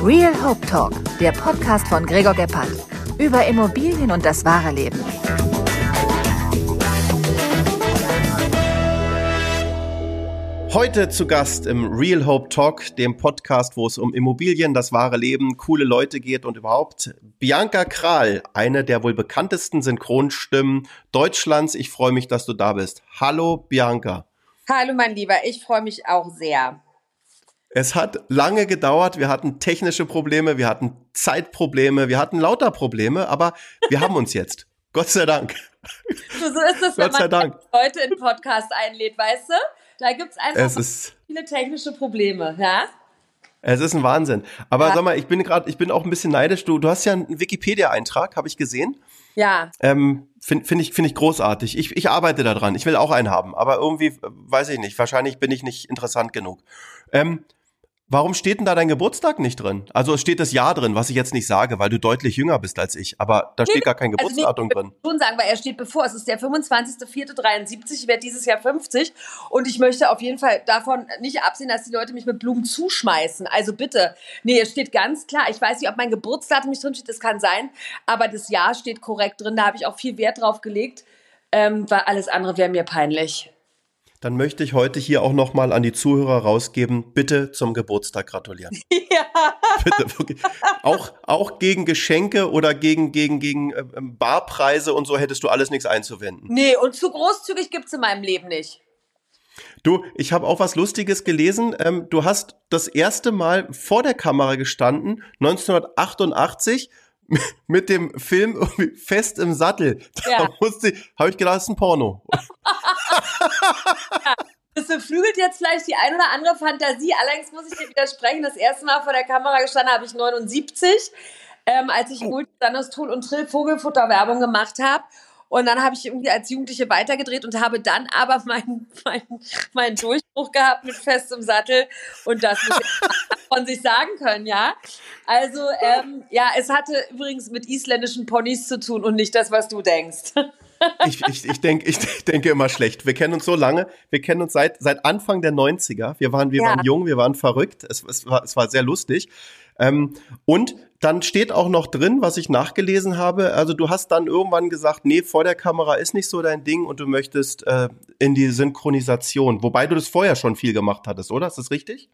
Real Hope Talk, der Podcast von Gregor Gebhardt über Immobilien und das wahre Leben. Heute zu Gast im Real Hope Talk, dem Podcast, wo es um Immobilien, das wahre Leben, coole Leute geht und überhaupt Bianca Kral, eine der wohl bekanntesten Synchronstimmen Deutschlands. Ich freue mich, dass du da bist. Hallo Bianca. Hallo mein Lieber, ich freue mich auch sehr. Es hat lange gedauert, wir hatten technische Probleme, wir hatten Zeitprobleme, wir hatten lauter Probleme, aber wir haben uns jetzt. Gott sei Dank. So, ist es, wenn man. Leute in Podcast einlädt, weißt du? Da gibt es einfach viele technische Probleme, ja? Es ist ein Wahnsinn. Aber ja. sag mal, ich bin gerade, ich bin auch ein bisschen neidisch. Du, du hast ja einen Wikipedia-Eintrag, habe ich gesehen. Ja. Ähm, Finde find ich, find ich großartig. Ich, ich arbeite daran. Ich will auch einen haben. Aber irgendwie, weiß ich nicht. Wahrscheinlich bin ich nicht interessant genug. Ähm, Warum steht denn da dein Geburtstag nicht drin? Also es steht das Jahr drin, was ich jetzt nicht sage, weil du deutlich jünger bist als ich. Aber da steht gar kein Geburtsdatum also nee, drin. Ich schon sagen, weil er steht bevor. Es ist der 25.04.73. Ich werde dieses Jahr 50. Und ich möchte auf jeden Fall davon nicht absehen, dass die Leute mich mit Blumen zuschmeißen. Also bitte. Nee, es steht ganz klar. Ich weiß nicht, ob mein Geburtsdatum nicht drin steht. Das kann sein. Aber das Jahr steht korrekt drin. Da habe ich auch viel Wert drauf gelegt. Ähm, weil alles andere wäre mir peinlich dann möchte ich heute hier auch nochmal an die Zuhörer rausgeben, bitte zum Geburtstag gratulieren. Ja. Bitte, auch, auch gegen Geschenke oder gegen, gegen, gegen äh, Barpreise und so hättest du alles nichts einzuwenden. Nee, und zu großzügig gibt's in meinem Leben nicht. Du, ich habe auch was Lustiges gelesen. Ähm, du hast das erste Mal vor der Kamera gestanden, 1988, mit dem Film Fest im Sattel. Da ja. musste, habe ich gedacht, das ist ein Porno. ja, das beflügelt jetzt vielleicht die ein oder andere Fantasie. Allerdings muss ich dir widersprechen. Das erste Mal vor der Kamera gestanden habe ich 79, ähm, als ich oh. Tool und Trill Vogelfutter Werbung gemacht habe. Und dann habe ich irgendwie als Jugendliche weitergedreht und habe dann aber meinen mein, mein Durchbruch gehabt mit festem Sattel. Und das ich von sich sagen können, ja. Also, ähm, ja, es hatte übrigens mit isländischen Ponys zu tun und nicht das, was du denkst. ich, ich, ich, denk, ich denke immer schlecht. Wir kennen uns so lange. Wir kennen uns seit, seit Anfang der 90er. Wir waren, wir ja. waren jung, wir waren verrückt. Es, es, war, es war sehr lustig. Ähm, und dann steht auch noch drin, was ich nachgelesen habe. Also du hast dann irgendwann gesagt, nee, vor der Kamera ist nicht so dein Ding und du möchtest äh, in die Synchronisation. Wobei du das vorher schon viel gemacht hattest, oder? Ist das richtig?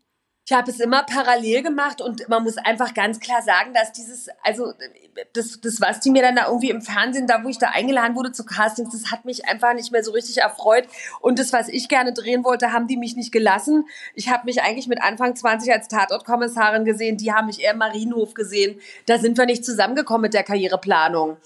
Ich habe es immer parallel gemacht und man muss einfach ganz klar sagen, dass dieses, also das, das, was die mir dann da irgendwie im Fernsehen, da wo ich da eingeladen wurde zu Castings, das hat mich einfach nicht mehr so richtig erfreut. Und das, was ich gerne drehen wollte, haben die mich nicht gelassen. Ich habe mich eigentlich mit Anfang 20 als Tatortkommissarin gesehen, die haben mich eher im Marienhof gesehen. Da sind wir nicht zusammengekommen mit der Karriereplanung.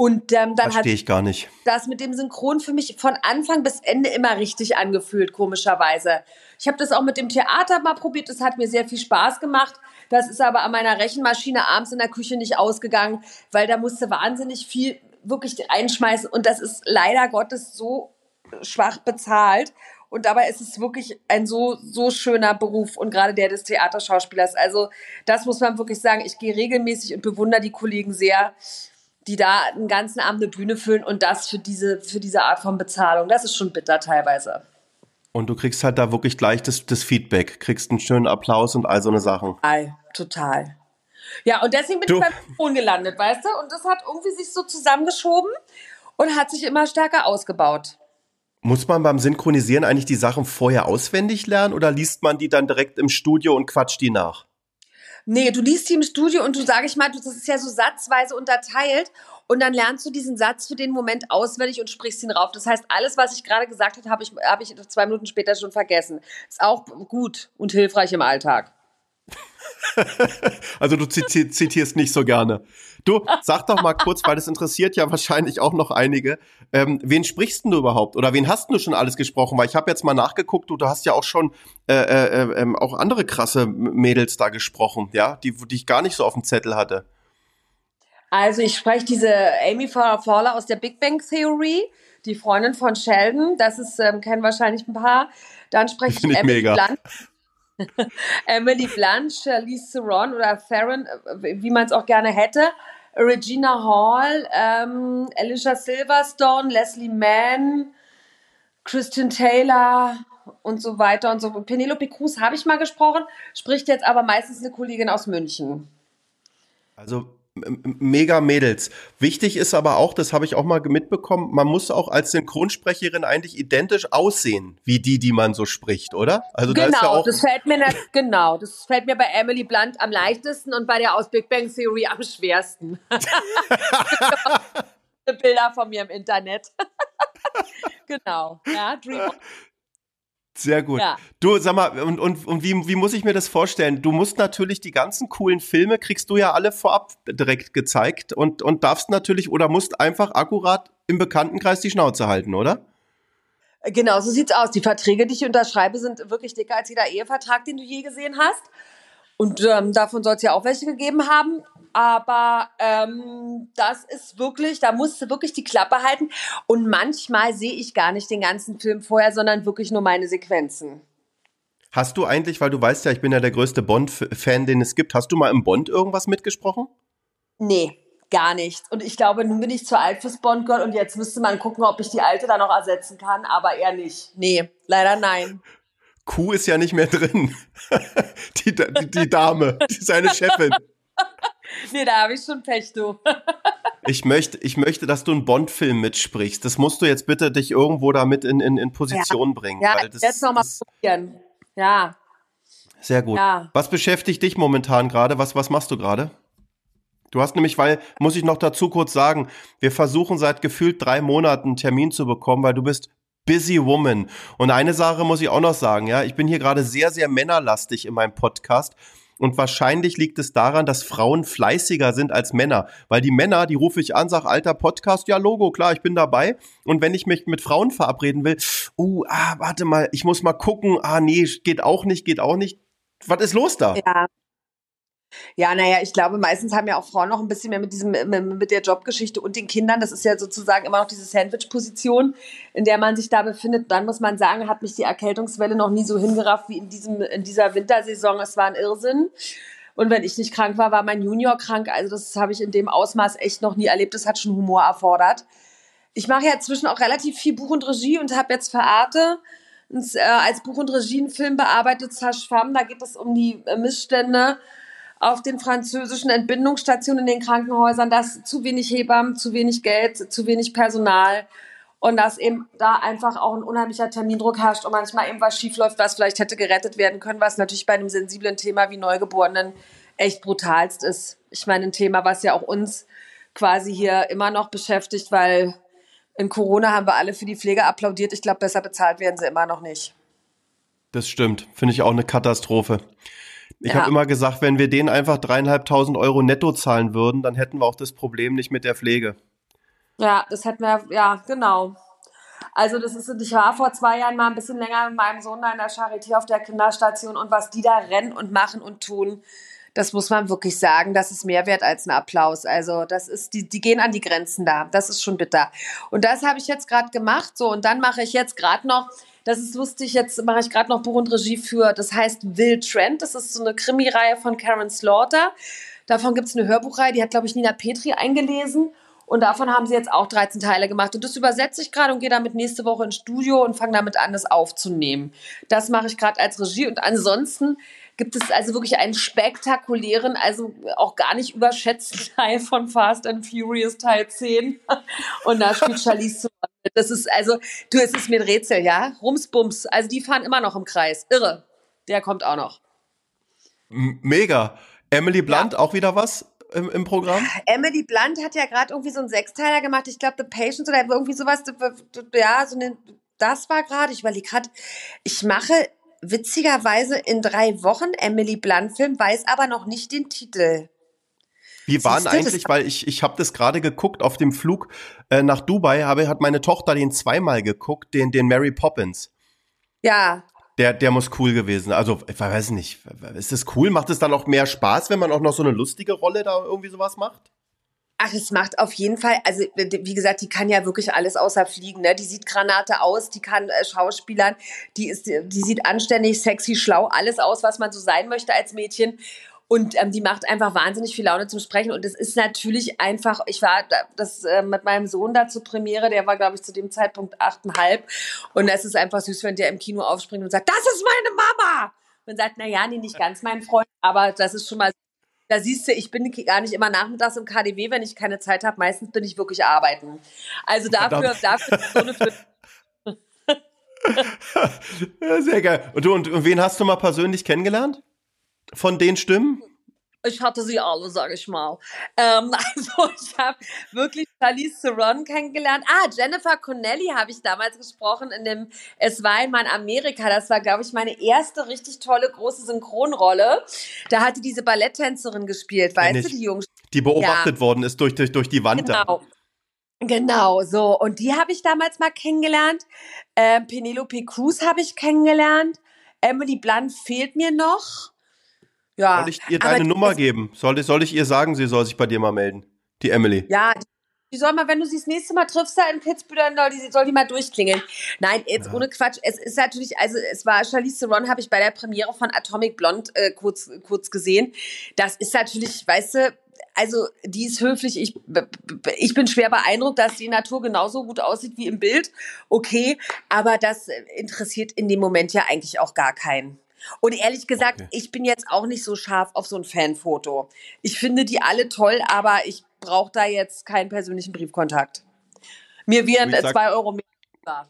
Und ähm, dann Verstehe ich gar nicht. das mit dem Synchron für mich von Anfang bis Ende immer richtig angefühlt, komischerweise. Ich habe das auch mit dem Theater mal probiert, das hat mir sehr viel Spaß gemacht. Das ist aber an meiner Rechenmaschine abends in der Küche nicht ausgegangen, weil da musste wahnsinnig viel wirklich einschmeißen und das ist leider Gottes so schwach bezahlt. Und dabei ist es wirklich ein so, so schöner Beruf und gerade der des Theaterschauspielers. Also das muss man wirklich sagen. Ich gehe regelmäßig und bewundere die Kollegen sehr, die da einen ganzen Abend eine Bühne füllen und das für diese, für diese Art von Bezahlung. Das ist schon bitter teilweise. Und du kriegst halt da wirklich gleich das, das Feedback, kriegst einen schönen Applaus und all so eine Sachen. Total, total. Ja, und deswegen bin du. ich beim Mikrofon gelandet, weißt du? Und das hat irgendwie sich so zusammengeschoben und hat sich immer stärker ausgebaut. Muss man beim Synchronisieren eigentlich die Sachen vorher auswendig lernen oder liest man die dann direkt im Studio und quatscht die nach? Nee, du liest die im Studio und du, sage ich mal, das ist ja so satzweise unterteilt und dann lernst du diesen Satz für den Moment auswendig und sprichst ihn rauf. Das heißt, alles, was ich gerade gesagt habe, habe ich, hab ich zwei Minuten später schon vergessen. Ist auch gut und hilfreich im Alltag. also du zitierst nicht so gerne. Du, sag doch mal kurz, weil das interessiert ja wahrscheinlich auch noch einige. Ähm, wen sprichst du überhaupt? Oder wen hast du schon alles gesprochen? Weil ich habe jetzt mal nachgeguckt, du, du hast ja auch schon äh, äh, äh, auch andere krasse Mädels da gesprochen, ja, die, die ich gar nicht so auf dem Zettel hatte. Also ich spreche diese Amy Fowler aus der Big Bang Theory, die Freundin von Sheldon. Das ist ähm, kennen wahrscheinlich ein paar. Dann spreche ich, ich Emily mega. Blunt. Emily Blunt, Charlize Theron oder Theron, äh, wie man es auch gerne hätte. Regina Hall, ähm, Alicia Silverstone, Leslie Mann, Christian Taylor und so weiter und so. Penelope Cruz habe ich mal gesprochen, spricht jetzt aber meistens eine Kollegin aus München. Also mega Mädels. Wichtig ist aber auch, das habe ich auch mal mitbekommen, man muss auch als Synchronsprecherin eigentlich identisch aussehen, wie die, die man so spricht, oder? Also genau, da ja das fällt mir nicht, genau, das fällt mir bei Emily Blunt am leichtesten und bei der aus Big Bang Theory am schwersten. Bilder von mir im Internet. genau, ja, Dream sehr gut. Ja. Du, sag mal, und, und, und wie, wie muss ich mir das vorstellen? Du musst natürlich die ganzen coolen Filme, kriegst du ja alle vorab direkt gezeigt und, und darfst natürlich oder musst einfach akkurat im Bekanntenkreis die Schnauze halten, oder? Genau, so sieht's aus. Die Verträge, die ich unterschreibe, sind wirklich dicker als jeder Ehevertrag, den du je gesehen hast. Und ähm, davon soll es ja auch welche gegeben haben. Aber ähm, das ist wirklich, da musst du wirklich die Klappe halten. Und manchmal sehe ich gar nicht den ganzen Film vorher, sondern wirklich nur meine Sequenzen. Hast du eigentlich, weil du weißt ja, ich bin ja der größte Bond-Fan, den es gibt, hast du mal im Bond irgendwas mitgesprochen? Nee, gar nicht. Und ich glaube, nun bin ich zu alt fürs Bond-Girl und jetzt müsste man gucken, ob ich die alte da noch ersetzen kann, aber eher nicht. Nee, leider nein. Kuh ist ja nicht mehr drin. die, die, die Dame, die seine Chefin. Nee, da habe ich schon Pech, du. ich möchte, ich möchte, dass du einen Bond-Film mitsprichst. Das musst du jetzt bitte dich irgendwo damit in, in, in Position ja. bringen. Ja, weil das, jetzt nochmal probieren. Ja. Sehr gut. Ja. Was beschäftigt dich momentan gerade? Was, was machst du gerade? Du hast nämlich, weil, muss ich noch dazu kurz sagen, wir versuchen seit gefühlt drei Monaten einen Termin zu bekommen, weil du bist busy woman. Und eine Sache muss ich auch noch sagen, ja, ich bin hier gerade sehr, sehr männerlastig in meinem Podcast. Und wahrscheinlich liegt es daran, dass Frauen fleißiger sind als Männer. Weil die Männer, die rufe ich an, sag, alter Podcast, ja, Logo, klar, ich bin dabei. Und wenn ich mich mit Frauen verabreden will, uh, ah, warte mal, ich muss mal gucken, ah, nee, geht auch nicht, geht auch nicht. Was ist los da? Ja, ja, naja, ich glaube, meistens haben ja auch Frauen noch ein bisschen mehr mit diesem, mit der Jobgeschichte und den Kindern. Das ist ja sozusagen immer noch diese Sandwich-Position, in der man sich da befindet. Dann muss man sagen, hat mich die Erkältungswelle noch nie so hingerafft wie in diesem, in dieser Wintersaison. Es war ein Irrsinn. Und wenn ich nicht krank war, war mein Junior krank. Also das habe ich in dem Ausmaß echt noch nie erlebt. Das hat schon Humor erfordert. Ich mache ja inzwischen auch relativ viel Buch und Regie und habe jetzt für Arte äh, als Buch und Regie einen Film bearbeitet, Sash. Da geht es um die äh, Missstände auf den französischen Entbindungsstationen in den Krankenhäusern, dass zu wenig Hebammen, zu wenig Geld, zu wenig Personal und dass eben da einfach auch ein unheimlicher Termindruck herrscht und manchmal eben was schiefläuft, was vielleicht hätte gerettet werden können, was natürlich bei einem sensiblen Thema wie Neugeborenen echt brutalst ist. Ich meine, ein Thema, was ja auch uns quasi hier immer noch beschäftigt, weil in Corona haben wir alle für die Pflege applaudiert. Ich glaube, besser bezahlt werden sie immer noch nicht. Das stimmt. Finde ich auch eine Katastrophe. Ich ja. habe immer gesagt, wenn wir denen einfach dreieinhalbtausend Euro netto zahlen würden, dann hätten wir auch das Problem nicht mit der Pflege. Ja, das hätten wir, ja, genau. Also das ist, ich war vor zwei Jahren mal ein bisschen länger mit meinem Sohn da in der Charité auf der Kinderstation und was die da rennen und machen und tun, das muss man wirklich sagen, das ist mehr wert als ein Applaus. Also das ist, die, die gehen an die Grenzen da. Das ist schon bitter. Und das habe ich jetzt gerade gemacht. So, und dann mache ich jetzt gerade noch das ist lustig, jetzt mache ich gerade noch Buch und Regie für, das heißt Will Trent. Das ist so eine Krimireihe von Karen Slaughter. Davon gibt es eine Hörbuchreihe, die hat, glaube ich, Nina Petri eingelesen. Und davon haben sie jetzt auch 13 Teile gemacht. Und das übersetze ich gerade und gehe damit nächste Woche ins Studio und fange damit an, das aufzunehmen. Das mache ich gerade als Regie. Und ansonsten gibt es also wirklich einen spektakulären, also auch gar nicht überschätzten Teil von Fast and Furious Teil 10. Und da spielt Charlize Theron. Das ist also, du, es ist mir ein Rätsel, ja? Rumsbums. Also die fahren immer noch im Kreis. Irre. Der kommt auch noch. Mega. Emily Blunt, ja. auch wieder was? Im, im, Programm? Emily Blunt hat ja gerade irgendwie so einen Sechsteiler gemacht. Ich glaube, The Patience oder irgendwie sowas. Ja, so eine, das war gerade. Ich überlege gerade, ich mache witzigerweise in drei Wochen Emily Blunt Film, weiß aber noch nicht den Titel. Wie waren eigentlich, weil ich, ich habe das gerade geguckt auf dem Flug äh, nach Dubai, habe, hat meine Tochter den zweimal geguckt, den, den Mary Poppins. Ja. Der, der muss cool gewesen. Also, ich weiß nicht, ist das cool? Macht es dann auch mehr Spaß, wenn man auch noch so eine lustige Rolle da irgendwie sowas macht? Ach, es macht auf jeden Fall, also wie gesagt, die kann ja wirklich alles außer fliegen, ne? Die sieht Granate aus, die kann äh, Schauspielern, die ist, die sieht anständig, sexy, schlau, alles aus, was man so sein möchte als Mädchen. Und ähm, die macht einfach wahnsinnig viel Laune zum Sprechen. Und es ist natürlich einfach, ich war das äh, mit meinem Sohn da zur Premiere, der war, glaube ich, zu dem Zeitpunkt achteinhalb. Und es ist einfach süß, wenn der im Kino aufspringt und sagt, das ist meine Mama. Und sagt, na ja, nee, nicht ganz mein Freund, aber das ist schon mal da siehst du, ich bin gar nicht immer nachmittags im KDW, wenn ich keine Zeit habe. Meistens bin ich wirklich arbeiten. Also dafür, dafür so eine ja, Sehr geil. Und du, und wen hast du mal persönlich kennengelernt? Von den Stimmen? Ich hatte sie alle, sage ich mal. Ähm, also ich habe wirklich Charlize Theron kennengelernt. Ah, Jennifer Connelly habe ich damals gesprochen in dem Es war einmal in Amerika. Das war, glaube ich, meine erste richtig tolle große Synchronrolle. Da hat die diese Balletttänzerin gespielt, weißt du, die Jungs. Die beobachtet ja. worden ist durch, durch, durch die Wand. Genau. Da. Genau, so. Und die habe ich damals mal kennengelernt. Äh, Penelope Cruz habe ich kennengelernt. Emily Blunt fehlt mir noch. Ja. Soll ich ihr deine Nummer geben? Soll ich, soll ich ihr sagen, sie soll sich bei dir mal melden? Die Emily. Ja, die soll mal, wenn du sie das nächste Mal triffst da in Pittsburgh, dann soll die, soll die mal durchklingeln. Nein, jetzt ja. ohne Quatsch. Es ist natürlich, also es war Charlize Theron, habe ich bei der Premiere von Atomic Blonde äh, kurz, kurz gesehen. Das ist natürlich, weißt du, also die ist höflich. Ich, ich bin schwer beeindruckt, dass die Natur genauso gut aussieht wie im Bild. Okay, aber das interessiert in dem Moment ja eigentlich auch gar keinen. Und ehrlich gesagt, okay. ich bin jetzt auch nicht so scharf auf so ein Fanfoto. Ich finde die alle toll, aber ich brauche da jetzt keinen persönlichen Briefkontakt. Mir wären sag, zwei Euro mehr.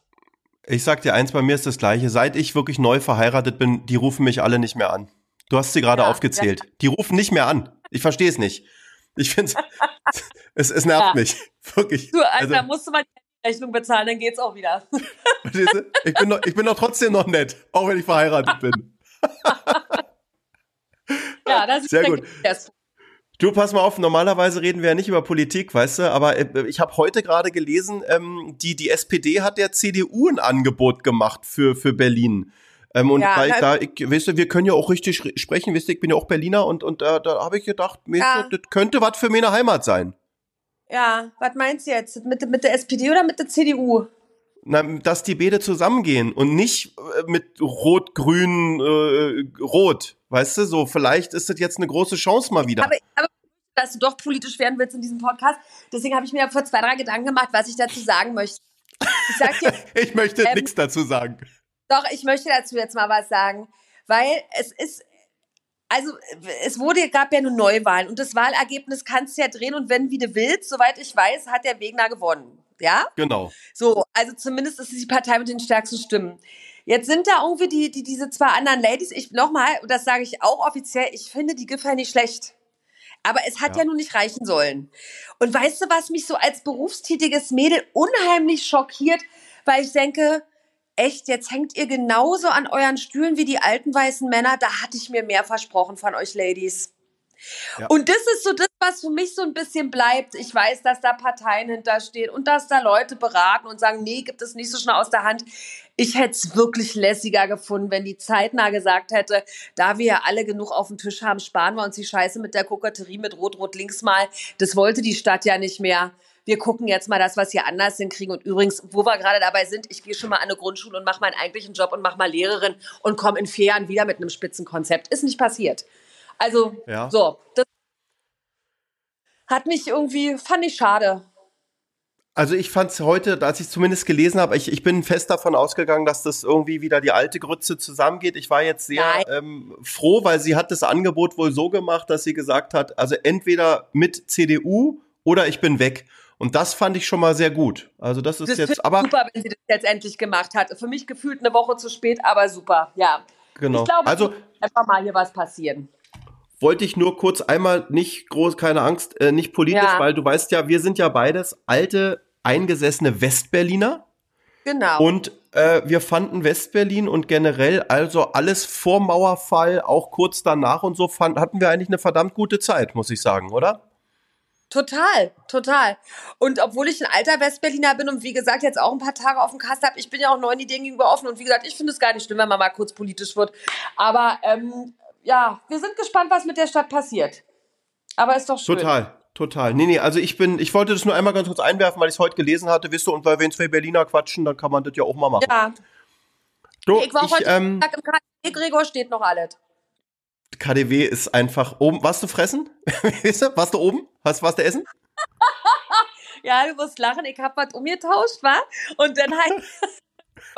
Ich sag dir eins, bei mir ist das Gleiche. Seit ich wirklich neu verheiratet bin, die rufen mich alle nicht mehr an. Du hast sie gerade ja, aufgezählt. Ja. Die rufen nicht mehr an. Ich verstehe es nicht. Ich finde es, es nervt ja. mich. Wirklich. Du, also, also, musst du mal die Rechnung bezahlen, dann geht's auch wieder. Ich bin, noch, ich bin doch trotzdem noch nett, auch wenn ich verheiratet bin. Ja, das ist sehr gut. Du, pass mal auf, normalerweise reden wir ja nicht über Politik, weißt du, aber äh, ich habe heute gerade gelesen, ähm, die, die SPD hat der CDU ein Angebot gemacht für, für Berlin. Ähm, und ja, weil da, ich, weißt du, wir können ja auch richtig sprechen, weißt du, ich bin ja auch Berliner und, und äh, da habe ich gedacht, ja. das könnte was für meine Heimat sein. Ja, was meinst du jetzt? Mit, mit der SPD oder mit der CDU? Na, dass die beide zusammengehen und nicht äh, mit Rot, Grün, äh, Rot. Weißt du, so vielleicht ist das jetzt eine große Chance mal wieder. Aber, aber dass du doch politisch werden willst in diesem Podcast. Deswegen habe ich mir vor zwei, drei Gedanken gemacht, was ich dazu sagen möchte. Ich, sag dir, ich möchte ähm, nichts dazu sagen. Doch, ich möchte dazu jetzt mal was sagen, weil es ist, also es wurde, gab ja nur Neuwahlen und das Wahlergebnis kannst du ja drehen und wenn wie du willst, soweit ich weiß, hat der Wegner gewonnen. Ja? Genau. So, also zumindest ist es die Partei mit den stärksten Stimmen. Jetzt sind da irgendwie die, die diese zwei anderen Ladies, ich nochmal, das sage ich auch offiziell, ich finde die Giffey nicht schlecht. Aber es hat ja. ja nun nicht reichen sollen. Und weißt du, was mich so als berufstätiges Mädel unheimlich schockiert, weil ich denke, echt, jetzt hängt ihr genauso an euren Stühlen wie die alten weißen Männer. Da hatte ich mir mehr versprochen von euch Ladies. Und das ist so das, was für mich so ein bisschen bleibt. Ich weiß, dass da Parteien hinterstehen und dass da Leute beraten und sagen, nee, gibt es nicht so schnell aus der Hand. Ich hätte es wirklich lässiger gefunden, wenn die zeitnah gesagt hätte, da wir ja alle genug auf dem Tisch haben, sparen wir uns die Scheiße mit der Koketterie mit Rot-Rot-Links mal. Das wollte die Stadt ja nicht mehr wir gucken jetzt mal das, was wir anders hinkriegen. Und übrigens, wo wir gerade dabei sind, ich gehe schon mal an eine Grundschule und mache meinen eigentlichen Job und mache mal Lehrerin und komme in vier Jahren wieder mit einem Spitzenkonzept. Ist nicht passiert. Also, ja. so, das hat mich irgendwie, fand ich schade. Also ich fand es heute, als ich es zumindest gelesen habe, ich, ich bin fest davon ausgegangen, dass das irgendwie wieder die alte Grütze zusammengeht. Ich war jetzt sehr ähm, froh, weil sie hat das Angebot wohl so gemacht, dass sie gesagt hat, also entweder mit CDU oder ich bin weg. Und das fand ich schon mal sehr gut. Also das ist das jetzt aber super, wenn sie das jetzt endlich gemacht hat. Für mich gefühlt eine Woche zu spät, aber super. Ja. Genau. Ich glaube, also einfach mal hier was passieren. Wollte ich nur kurz einmal nicht groß, keine Angst, äh, nicht politisch, ja. weil du weißt ja, wir sind ja beides alte eingesessene Westberliner. Genau. Und äh, wir fanden Westberlin und generell also alles vor Mauerfall, auch kurz danach und so, fand, hatten wir eigentlich eine verdammt gute Zeit, muss ich sagen, oder? Total, total. Und obwohl ich ein alter Westberliner bin und wie gesagt jetzt auch ein paar Tage auf dem Kasten habe, ich bin ja auch neuen Ideen gegenüber offen und wie gesagt, ich finde es gar nicht schlimm, wenn man mal kurz politisch wird. Aber ähm, ja, wir sind gespannt, was mit der Stadt passiert. Aber ist doch schön. Total, total. Nee, nee, also ich bin, ich wollte das nur einmal ganz kurz einwerfen, weil ich es heute gelesen hatte, wisst du, und weil wir in zwei Berliner quatschen, dann kann man das ja auch mal machen. Ja. Du, ich war ich, heute ähm, im KD, Gregor steht noch alles. KDW ist einfach oben. Warst du fressen? warst du oben? Hast, warst du essen? ja, du musst lachen. Ich hab was umgetauscht, war Und dann halt.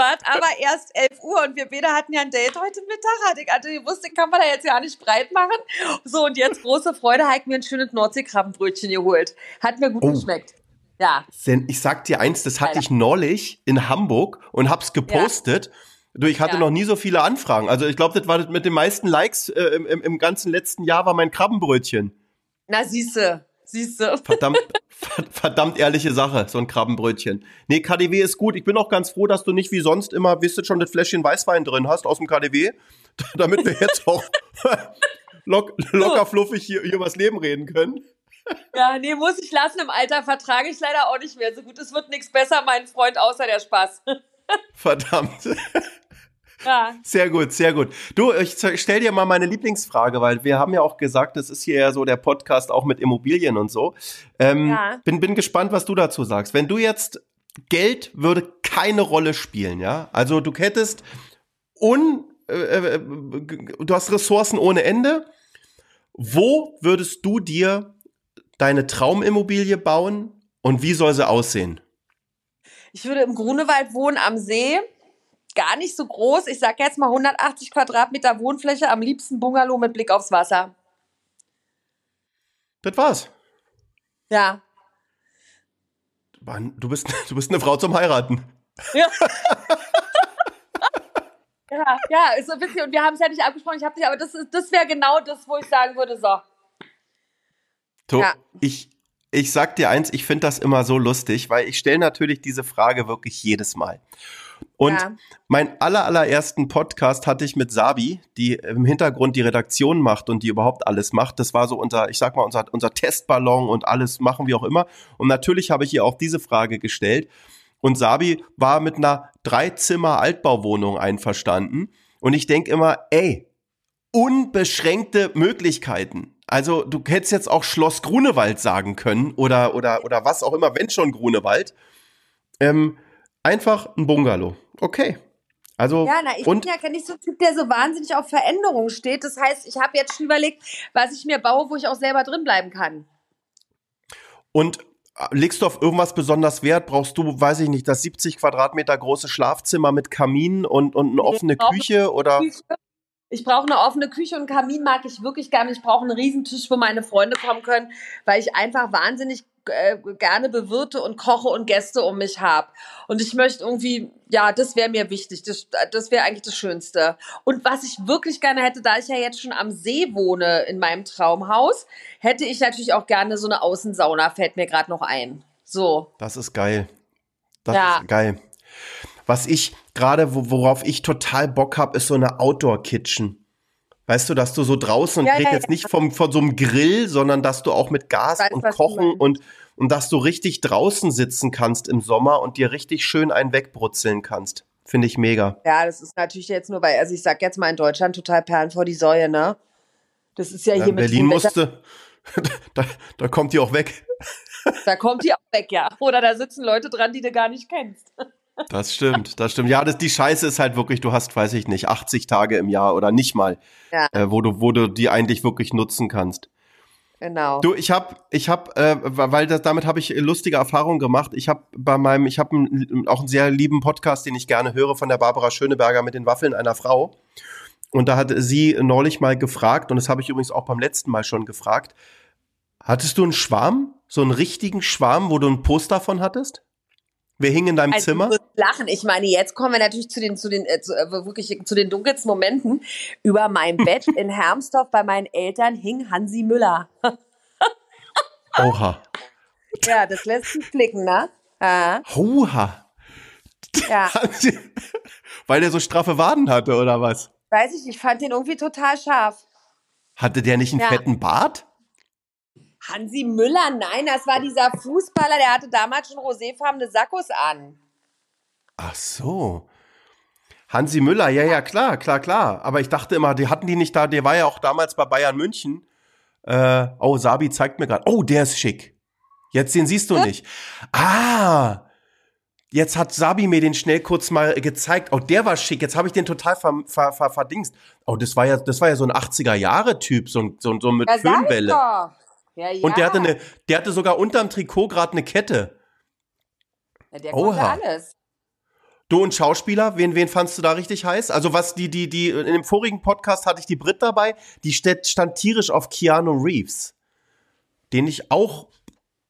War aber erst 11 Uhr und wir beide hatten ja ein Date heute Mittag. Hatte ich, also ich wusste, kann man da jetzt ja nicht breit machen. So, und jetzt große Freude, habe ich mir ein schönes Nordseekrabbenbrötchen geholt. Hat mir gut oh. geschmeckt. Ja. Ich sag dir eins, das hatte ich neulich in Hamburg und hab's gepostet. Ja. Du, ich hatte ja. noch nie so viele Anfragen. Also ich glaube, das war das mit den meisten Likes äh, im, im ganzen letzten Jahr war mein Krabbenbrötchen. Na siehste, siehste. Verdammt, verdammt ehrliche Sache, so ein Krabbenbrötchen. Nee, KDW ist gut. Ich bin auch ganz froh, dass du nicht wie sonst immer, wisst ihr schon, das Fläschchen Weißwein drin hast aus dem KDW, damit wir jetzt auch lock, locker fluffig hier, hier übers Leben reden können. Ja, nee, muss ich lassen. Im Alter vertrage ich leider auch nicht mehr so gut. Es wird nichts besser, mein Freund, außer der Spaß. Verdammt. Ja. Sehr gut, sehr gut. Du, ich stell dir mal meine Lieblingsfrage, weil wir haben ja auch gesagt, das ist hier ja so der Podcast auch mit Immobilien und so. Ähm, ja. bin, bin gespannt, was du dazu sagst. Wenn du jetzt Geld würde keine Rolle spielen, ja? Also du hättest un, äh, äh, du hast Ressourcen ohne Ende. Wo würdest du dir deine Traumimmobilie bauen und wie soll sie aussehen? Ich würde im Grunewald wohnen am See gar nicht so groß. Ich sag jetzt mal 180 Quadratmeter Wohnfläche, am liebsten Bungalow mit Blick aufs Wasser. Das war's. Ja. Mann, du bist, du bist eine Frau zum Heiraten. Ja. ja, ja, ist so ein bisschen, und wir haben es ja nicht abgesprochen, ich habe nicht, aber das, das wäre genau das, wo ich sagen würde, so. To, ja. ich, ich sag dir eins, ich finde das immer so lustig, weil ich stelle natürlich diese Frage wirklich jedes Mal. Und ja. mein aller, allerersten Podcast hatte ich mit Sabi, die im Hintergrund die Redaktion macht und die überhaupt alles macht. Das war so unser, ich sag mal, unser, unser Testballon und alles machen wir auch immer. Und natürlich habe ich ihr auch diese Frage gestellt. Und Sabi war mit einer Dreizimmer-Altbauwohnung einverstanden. Und ich denke immer, ey, unbeschränkte Möglichkeiten. Also du hättest jetzt auch Schloss Grunewald sagen können oder, oder, oder was auch immer, wenn schon Grunewald. Ähm, Einfach ein Bungalow. Okay. Also, ja, na, ich und bin ja nicht so ein Typ, der so wahnsinnig auf Veränderung steht. Das heißt, ich habe jetzt schon überlegt, was ich mir baue, wo ich auch selber drin bleiben kann. Und äh, legst du auf irgendwas besonders Wert? Brauchst du, weiß ich nicht, das 70 Quadratmeter große Schlafzimmer mit Kamin und, und eine offene Küche oder? Küche. Ich brauche eine offene Küche und Kamin mag ich wirklich gerne. Ich brauche einen Riesentisch, wo meine Freunde kommen können, weil ich einfach wahnsinnig äh, gerne bewirte und koche und Gäste um mich habe. Und ich möchte irgendwie, ja, das wäre mir wichtig. Das, das wäre eigentlich das Schönste. Und was ich wirklich gerne hätte, da ich ja jetzt schon am See wohne in meinem Traumhaus, hätte ich natürlich auch gerne so eine Außensauna, fällt mir gerade noch ein. So. Das ist geil. Das ja. ist geil. Was ich gerade, worauf ich total Bock habe, ist so eine Outdoor-Kitchen. Weißt du, dass du so draußen und ja, ja, jetzt ja. nicht vom, von so einem Grill, sondern dass du auch mit Gas weiß, und Kochen und, und dass du richtig draußen sitzen kannst im Sommer und dir richtig schön einen wegbrutzeln kannst. Finde ich mega. Ja, das ist natürlich jetzt nur, weil, also ich sag jetzt mal in Deutschland total Perlen vor die Säue, ne? Das ist ja hier ja, mit Berlin musste, da, da kommt die auch weg. Da kommt die auch weg, ja. Oder da sitzen Leute dran, die du gar nicht kennst. Das stimmt, das stimmt. Ja, das, die Scheiße ist halt wirklich, du hast, weiß ich nicht, 80 Tage im Jahr oder nicht mal, ja. äh, wo du, wo du die eigentlich wirklich nutzen kannst. Genau. Du, ich habe, ich habe, äh, weil das, damit habe ich lustige Erfahrungen gemacht. Ich habe bei meinem, ich habe auch einen sehr lieben Podcast, den ich gerne höre von der Barbara Schöneberger mit den Waffeln einer Frau. Und da hat sie neulich mal gefragt, und das habe ich übrigens auch beim letzten Mal schon gefragt. Hattest du einen Schwarm, so einen richtigen Schwarm, wo du ein Poster von hattest? Wir hingen in deinem also, Zimmer. Lachen. Ich meine, jetzt kommen wir natürlich zu den, zu den, äh, zu, äh, wirklich zu den dunkelsten Momenten. Über meinem Bett in Hermsdorf bei meinen Eltern hing Hansi Müller. Oha. Ja, das lässt sich blicken, ne? Ah. Oha. Ja. Weil der so straffe Waden hatte, oder was? Weiß ich, ich fand den irgendwie total scharf. Hatte der nicht einen ja. fetten Bart? Hansi Müller, nein, das war dieser Fußballer, der hatte damals schon roséfarbene Sackos an. Ach so. Hansi Müller, ja, ja, klar, klar, klar. Aber ich dachte immer, die hatten die nicht da, der war ja auch damals bei Bayern München. Äh, oh, Sabi zeigt mir gerade. Oh, der ist schick. Jetzt den siehst du nicht. Ah, Jetzt hat Sabi mir den schnell kurz mal gezeigt. Oh, der war schick. Jetzt habe ich den total ver, ver, ver, verdingst. Oh, das war ja, das war ja so ein 80er-Jahre-Typ, so, so, so mit Ja, Föhnwelle. Ja, ja. Und der hatte eine, der hatte sogar unterm Trikot gerade eine Kette. Ja, der konnte Oha. alles. Du und Schauspieler, wen, wen fandst du da richtig heiß? Also was die, die, die, in dem vorigen Podcast hatte ich die Brit dabei, die stand, stand tierisch auf Keanu Reeves. Den ich auch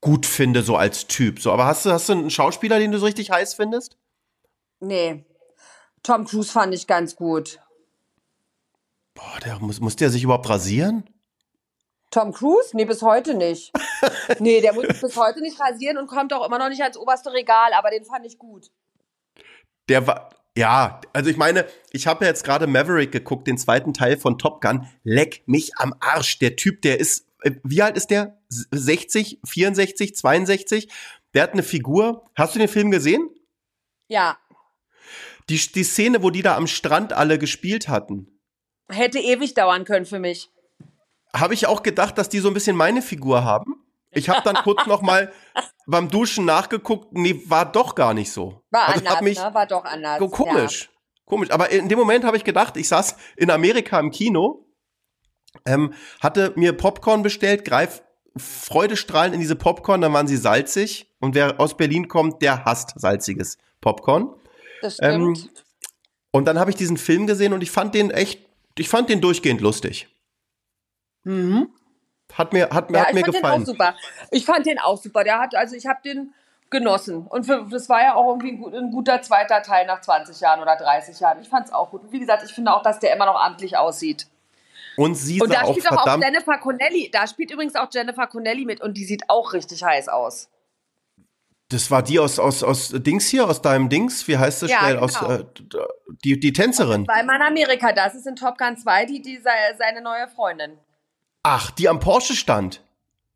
gut finde, so als Typ. So, aber hast du, hast du einen Schauspieler, den du so richtig heiß findest? Nee. Tom Cruise fand ich ganz gut. Boah, der muss, muss der sich überhaupt rasieren? Tom Cruise? Nee, bis heute nicht. nee, der muss bis heute nicht rasieren und kommt auch immer noch nicht ans oberste Regal, aber den fand ich gut. Der war, ja, also ich meine, ich habe ja jetzt gerade Maverick geguckt, den zweiten Teil von Top Gun. Leck mich am Arsch. Der Typ, der ist, äh, wie alt ist der? 60, 64, 62? Der hat eine Figur. Hast du den Film gesehen? Ja. Die, die Szene, wo die da am Strand alle gespielt hatten. Hätte ewig dauern können für mich. Habe ich auch gedacht, dass die so ein bisschen meine Figur haben. Ich habe dann kurz noch mal beim Duschen nachgeguckt. Nee, war doch gar nicht so. War Also, anders, mich, ne? War doch anders. So komisch. Komisch. Aber in dem Moment habe ich gedacht, ich saß in Amerika im Kino, ähm, hatte mir Popcorn bestellt, greif freudestrahlend in diese Popcorn, dann waren sie salzig. Und wer aus Berlin kommt, der hasst salziges Popcorn. Ja, das stimmt. Ähm, Und dann habe ich diesen Film gesehen und ich fand den echt, ich fand den durchgehend lustig. Hat mir, hat ja, hat ich mir fand gefallen. den auch super. Ich fand den auch super. Der hat, also ich habe den genossen. Und für, das war ja auch irgendwie ein, gut- ein guter zweiter Teil nach 20 Jahren oder 30 Jahren. Ich fand es auch gut. Und wie gesagt, ich finde auch, dass der immer noch amtlich aussieht. Und sie Und da auch spielt auch, auch. Jennifer Connelly. Da spielt übrigens auch Jennifer Connelly mit und die sieht auch richtig heiß aus. Das war die aus, aus, aus Dings hier, aus deinem Dings. Wie heißt das Ja, schnell? genau. Aus, äh, die, die Tänzerin. Weil man Amerika, das ist in Top Gun 2 die, die sei- seine neue Freundin. Ach, die am Porsche stand.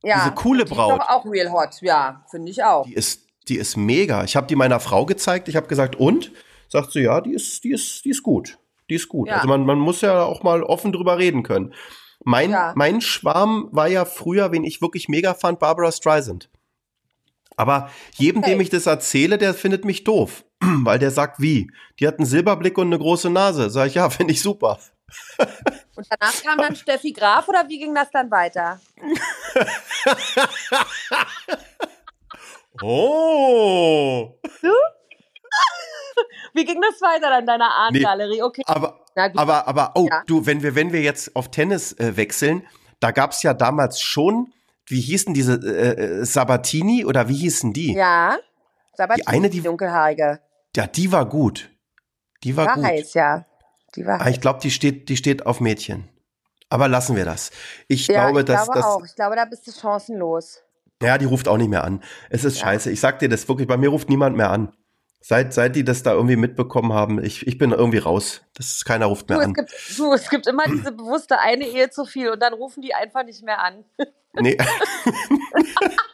Ja, Diese coole die ist Braut. auch real hot. Ja, finde ich auch. Die ist, die ist mega. Ich habe die meiner Frau gezeigt. Ich habe gesagt, und? Sagt sie, ja, die ist, die ist, die ist gut. Die ist gut. Ja. Also man, man muss ja auch mal offen drüber reden können. Mein, Ja. mein Schwarm war ja früher, wen ich wirklich mega fand, Barbara Streisand. Aber jedem, Okay. dem ich das erzähle, der findet mich doof. Weil der sagt, wie? Die hat einen Silberblick und eine große Nase. Sag ich, ja, finde ich super. Und danach kam dann Steffi Graf oder wie ging das dann weiter? Oh! Wie ging das weiter dann in deiner Ahnengalerie? Okay. Aber, aber, aber, oh, Ja. du, wenn wir, wenn wir jetzt auf Tennis äh, wechseln, da gab's ja damals schon, wie hießen diese äh, äh, Sabatini oder wie hießen die? Ja. Sabatini, Die eine, die- die dunkelhaarige. Ja, die war gut. Die war, War gut. heiß, ja. Die heiß. ich glaube, die steht, die steht auf Mädchen. Aber lassen wir das. Ich Ja, glaube, ich dass glaube das. auch. Ich glaube, da bist du chancenlos. Ja, die ruft auch nicht mehr an. Es ist Ja. scheiße. Ich sag dir das wirklich, bei mir ruft niemand mehr an. Seit, seit die das da irgendwie mitbekommen haben, ich, ich bin irgendwie raus. Das ist, keiner ruft Du mehr es, an. gibt, du, es gibt immer diese bewusste eine Ehe zu viel und dann rufen die einfach nicht mehr an. Nee.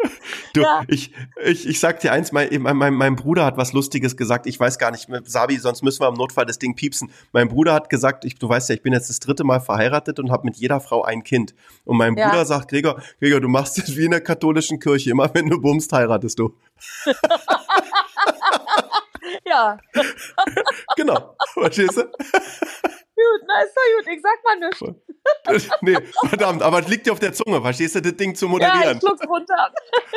Du, Ja. ich, ich, ich sag dir eins, mein, mein, mein, Bruder hat was Lustiges gesagt. Ich weiß gar nicht, Sabi, sonst müssen wir im Notfall das Ding piepsen. Mein Bruder hat gesagt, ich, du weißt ja, ich bin jetzt das dritte Mal verheiratet und habe mit jeder Frau ein Kind. Und mein Ja. Bruder sagt, Gregor, Gregor, du machst das wie in der katholischen Kirche. Immer wenn du bummst, heiratest du. Ja, Genau. Verstehst du? gut, na ist doch gut. Ich sag mal nichts. nee, verdammt, aber es liegt dir auf der Zunge, verstehst du, das Ding zu Ja, moderieren. ich schluck's runter.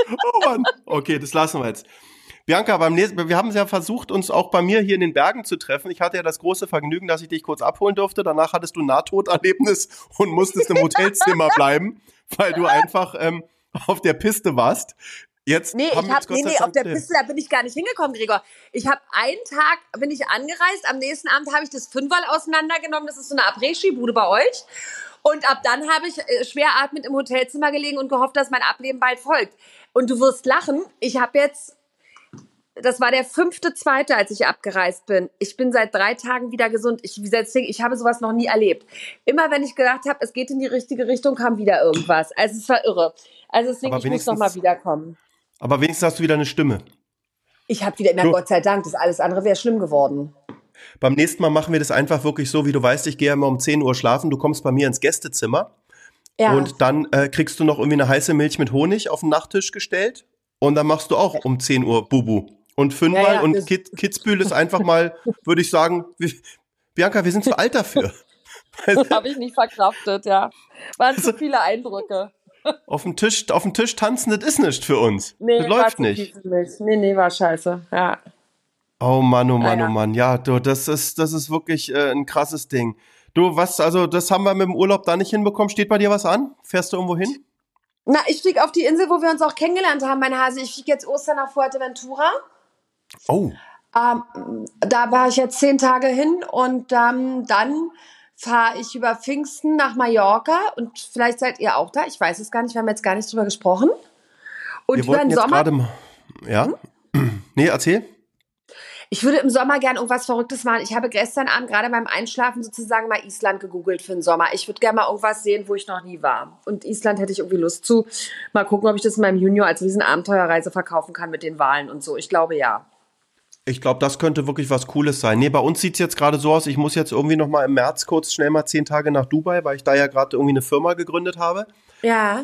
Oh Mann. Okay, das lassen wir jetzt. Bianca, beim nächsten, wir haben es ja versucht, uns auch bei mir hier in den Bergen zu treffen. Ich hatte ja das große Vergnügen, dass ich dich kurz abholen durfte. Danach hattest du ein Nahtoderlebnis und musstest im Hotelzimmer bleiben, weil du einfach ähm, auf der Piste warst. Jetzt Nee, ich hab, nee, nee, auf der. Piste, da bin ich gar nicht hingekommen, Gregor. Ich habe einen Tag, bin ich angereist, am nächsten Abend habe ich das Fünferl auseinandergenommen, das ist so eine Après-Ski-Bude bei euch. Und ab dann habe ich äh, schwer atmend im Hotelzimmer gelegen und gehofft, dass mein Ableben bald folgt. Und du wirst lachen, ich habe jetzt, das war der fünfte, zweite, als ich abgereist bin. Ich bin seit drei Tagen wieder gesund. Ich, wie gesagt, deswegen, ich habe sowas noch nie erlebt. Immer wenn ich gedacht habe, es geht in die richtige Richtung, kam wieder irgendwas. Also es war irre. Also deswegen, Aber ich muss noch mal wenigstens- wiederkommen. Aber wenigstens hast du wieder eine Stimme. Ich habe wieder, na Du- Gott sei Dank, das alles andere wäre schlimm geworden. Beim nächsten Mal machen wir das einfach wirklich so, wie du weißt, ich gehe ja immer um 10 Uhr schlafen, du kommst bei mir ins Gästezimmer Ja. und dann äh, kriegst du noch irgendwie eine heiße Milch mit Honig auf den Nachttisch gestellt Und dann machst du auch um 10 Uhr Bubu. Und fünfmal ja, ja, und Kid, Kitzbühel ist einfach mal, würde ich sagen, Bianca, wir sind zu alt dafür. Das habe ich nicht verkraftet, ja. Waren zu viele Eindrücke. Auf dem Tisch, auf dem Tisch tanzen, das ist nicht für uns. Nee, das läuft nicht. nicht. Nee, nee, war scheiße, ja. Oh Mann, oh Mann, naja. oh Mann. Ja, du, das ist, das ist wirklich äh, ein krasses Ding. Du, was, also, das haben wir mit dem Urlaub da nicht hinbekommen. Steht bei dir was an? Fährst du irgendwo hin? Na, ich fliege auf die Insel, wo wir uns auch kennengelernt haben, mein Hase. Ich fliege jetzt Ostern nach Fuerteventura. Oh. Ähm, da war ich jetzt zehn Tage hin und ähm, dann fahre ich über Pfingsten nach Mallorca und vielleicht seid ihr auch da. Ich weiß es gar nicht, wir haben jetzt gar nicht drüber gesprochen. Und wir wollten jetzt gerade, ja, hm? nee, erzähl. Ich würde im Sommer gern irgendwas Verrücktes machen. Ich habe gestern Abend gerade beim Einschlafen sozusagen mal Island gegoogelt für den Sommer. Ich würde gerne mal irgendwas sehen, wo ich noch nie war. Und Island hätte ich irgendwie Lust zu. Mal gucken, ob ich das in meinem Junior als riesen Abenteuerreise verkaufen kann mit den Wahlen und so. Ich glaube ja. Ich glaube, das könnte wirklich was Cooles sein. Nee, bei uns sieht es jetzt gerade so aus, ich muss jetzt irgendwie noch mal im März kurz schnell mal zehn Tage nach Dubai, weil ich da ja gerade irgendwie eine Firma gegründet habe. Ja.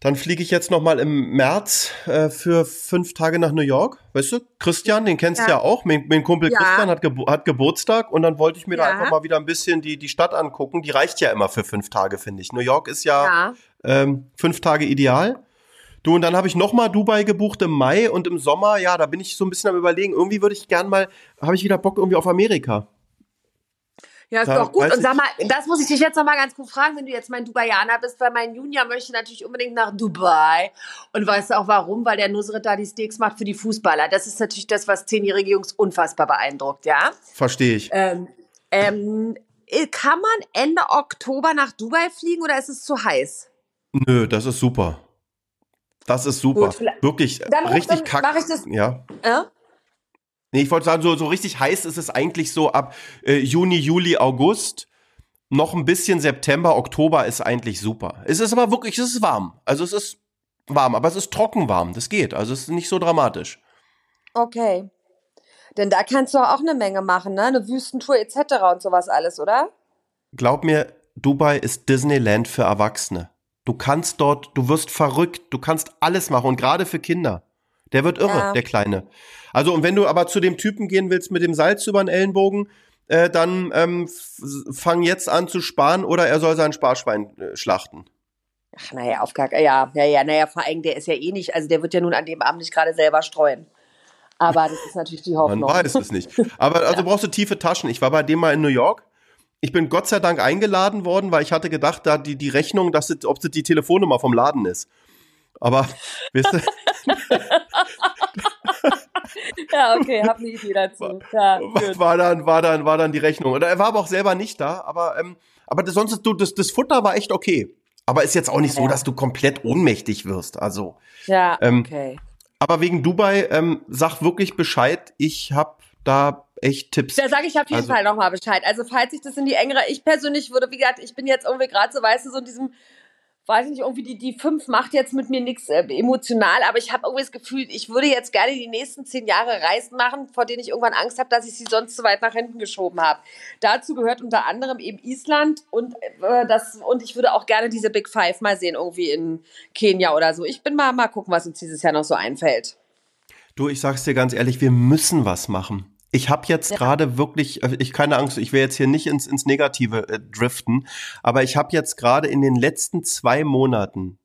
Dann fliege ich jetzt noch mal im März äh, für fünf Tage nach New York. Weißt du, Christian, den kennst du ja. ja auch. Mein, mein Kumpel ja. Christian hat, Ge hat, Geburtstag und dann wollte ich mir ja. da einfach mal wieder ein bisschen die, die Stadt angucken. Die reicht ja immer für fünf Tage, finde ich. New York ist ja, ähm, fünf Tage ideal. Du, und dann habe ich noch mal Dubai gebucht im Mai und im Sommer, ja, da bin ich so ein bisschen am überlegen. Irgendwie würde ich gern mal, habe ich wieder Bock irgendwie auf Amerika. Ja, ist da, doch gut. Und sag mal, das muss ich dich jetzt noch mal ganz gut fragen, wenn du jetzt mein Dubaianer bist, weil mein Junior möchte natürlich unbedingt nach Dubai. Und weißt du auch warum? Weil der Nusret da die Steaks macht für die Fußballer. Das ist natürlich das, was zehnjährige Jungs unfassbar beeindruckt, ja? Verstehe ich. Ähm, ähm, kann man Ende Oktober nach Dubai fliegen oder ist es zu heiß? Nö, das ist super. Das ist super. Gut, Wirklich dann, richtig kacke. Mach ich das. Ja. Äh? Nee, ich wollte sagen, so, so richtig heiß ist es eigentlich so ab äh, Juni, Juli, August. Noch ein bisschen September, Oktober ist eigentlich super. Es ist aber wirklich, es ist warm. Also es ist warm, aber es ist trocken warm. Das geht. Also es ist nicht so dramatisch. Okay. Denn da kannst du auch eine Menge machen, ne? Eine Wüstentour etc. und sowas alles, oder? Glaub mir, Dubai ist Disneyland für Erwachsene. Du kannst dort, du wirst verrückt, du kannst alles machen und gerade für Kinder. Der wird irre, ja. der Kleine. Also, und wenn du aber zu dem Typen gehen willst mit dem Salz über den Ellenbogen, äh, dann ähm, fang jetzt an zu sparen oder er soll sein Sparschwein äh, schlachten. Ach, naja, auf gar ja, ja, ja, naja, vor allem, der ist ja eh nicht, also der wird ja nun an dem Abend nicht gerade selber streuen. Aber das ist natürlich die Hoffnung. Man weiß es nicht. Aber also ja. brauchst du tiefe Taschen. Ich war bei dem mal in New York. Ich bin Gott sei Dank eingeladen worden, weil ich hatte gedacht, da die, die Rechnung, dass das, ob das die Telefonnummer vom Laden ist. Aber, wisst ihr? ja, okay, hab eine Idee dazu. Ja, war dann, war dann, war dann die Rechnung. Und er war aber auch selber nicht da, aber, ähm, aber das, sonst, du, das, das Futter war echt okay. Aber ist jetzt auch nicht so, dass du komplett ohnmächtig wirst. Also. Ja, ähm, okay. Aber wegen Dubai, ähm, sag wirklich Bescheid. Ich hab da echt Tipps. Da sage ich auf jeden also, Fall nochmal Bescheid. Also falls ich das in die engere, ich persönlich würde, wie gesagt, ich bin jetzt irgendwie gerade so, weißt du, so in diesem weiß nicht, irgendwie die, die fünf macht jetzt mit mir nichts äh, emotional, aber ich habe irgendwie das Gefühl, ich würde jetzt gerne die nächsten zehn Jahre Reisen machen, vor denen ich irgendwann Angst habe, dass ich sie sonst zu weit nach hinten geschoben habe. Dazu gehört unter anderem eben Island und äh, das und ich würde auch gerne diese Big Five mal sehen, irgendwie in Kenia oder so. Ich bin mal mal gucken, was uns dieses Jahr noch so einfällt. Du, ich sag's dir ganz ehrlich, wir müssen was machen. Ich habe jetzt ja. gerade wirklich, äh, ich keine Angst, ich will jetzt hier nicht ins, ins Negative äh, driften, aber ich habe jetzt gerade in den letzten zwei Monaten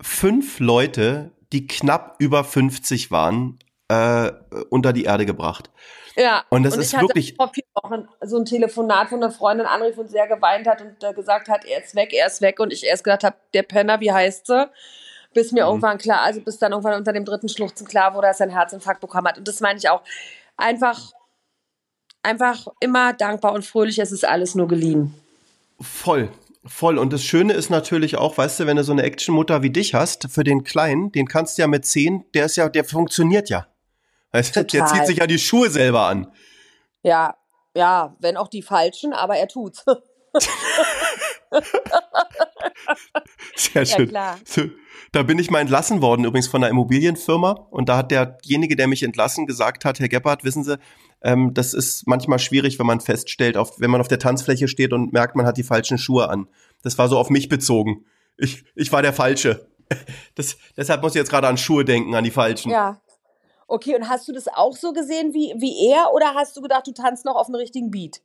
fünf Leute, die knapp über 50 waren, äh, unter die Erde gebracht. Ja, und das und ist wirklich vor vier Wochen so ein Telefonat von einer Freundin anrief und sehr geweint hat und äh, gesagt hat, er ist weg, er ist weg und ich erst gedacht habe, der Penner, wie heißt sie? Bis mir mhm. irgendwann klar, also bis dann irgendwann unter dem dritten Schluchzen klar wurde, dass er einen Herzinfarkt bekommen hat und das meine ich auch einfach, einfach immer dankbar und fröhlich. Es ist alles nur geliehen. Voll. Voll. Und das Schöne ist natürlich auch, weißt du, wenn du so eine Actionmutter wie dich hast, für den Kleinen, den kannst du ja mit zehn, der ist ja, der funktioniert ja. Weißt du, der zieht sich ja die Schuhe selber an. Ja, ja, wenn auch die falschen, aber er tut's. Sehr schön. Ja, klar. Da bin ich mal entlassen worden, übrigens von einer Immobilienfirma. Und da hat derjenige, der mich entlassen, gesagt hat, Herr Gebhardt, wissen Sie, ähm, das ist manchmal schwierig, wenn man feststellt, auf, wenn man auf der Tanzfläche steht und merkt, man hat die falschen Schuhe an. Das war so auf mich bezogen. Ich, ich war der Falsche. Das, deshalb muss ich jetzt gerade an Schuhe denken, an die falschen. Ja. Okay, und hast du das auch so gesehen wie, wie er oder hast du gedacht, du tanzt noch auf dem richtigen Beat?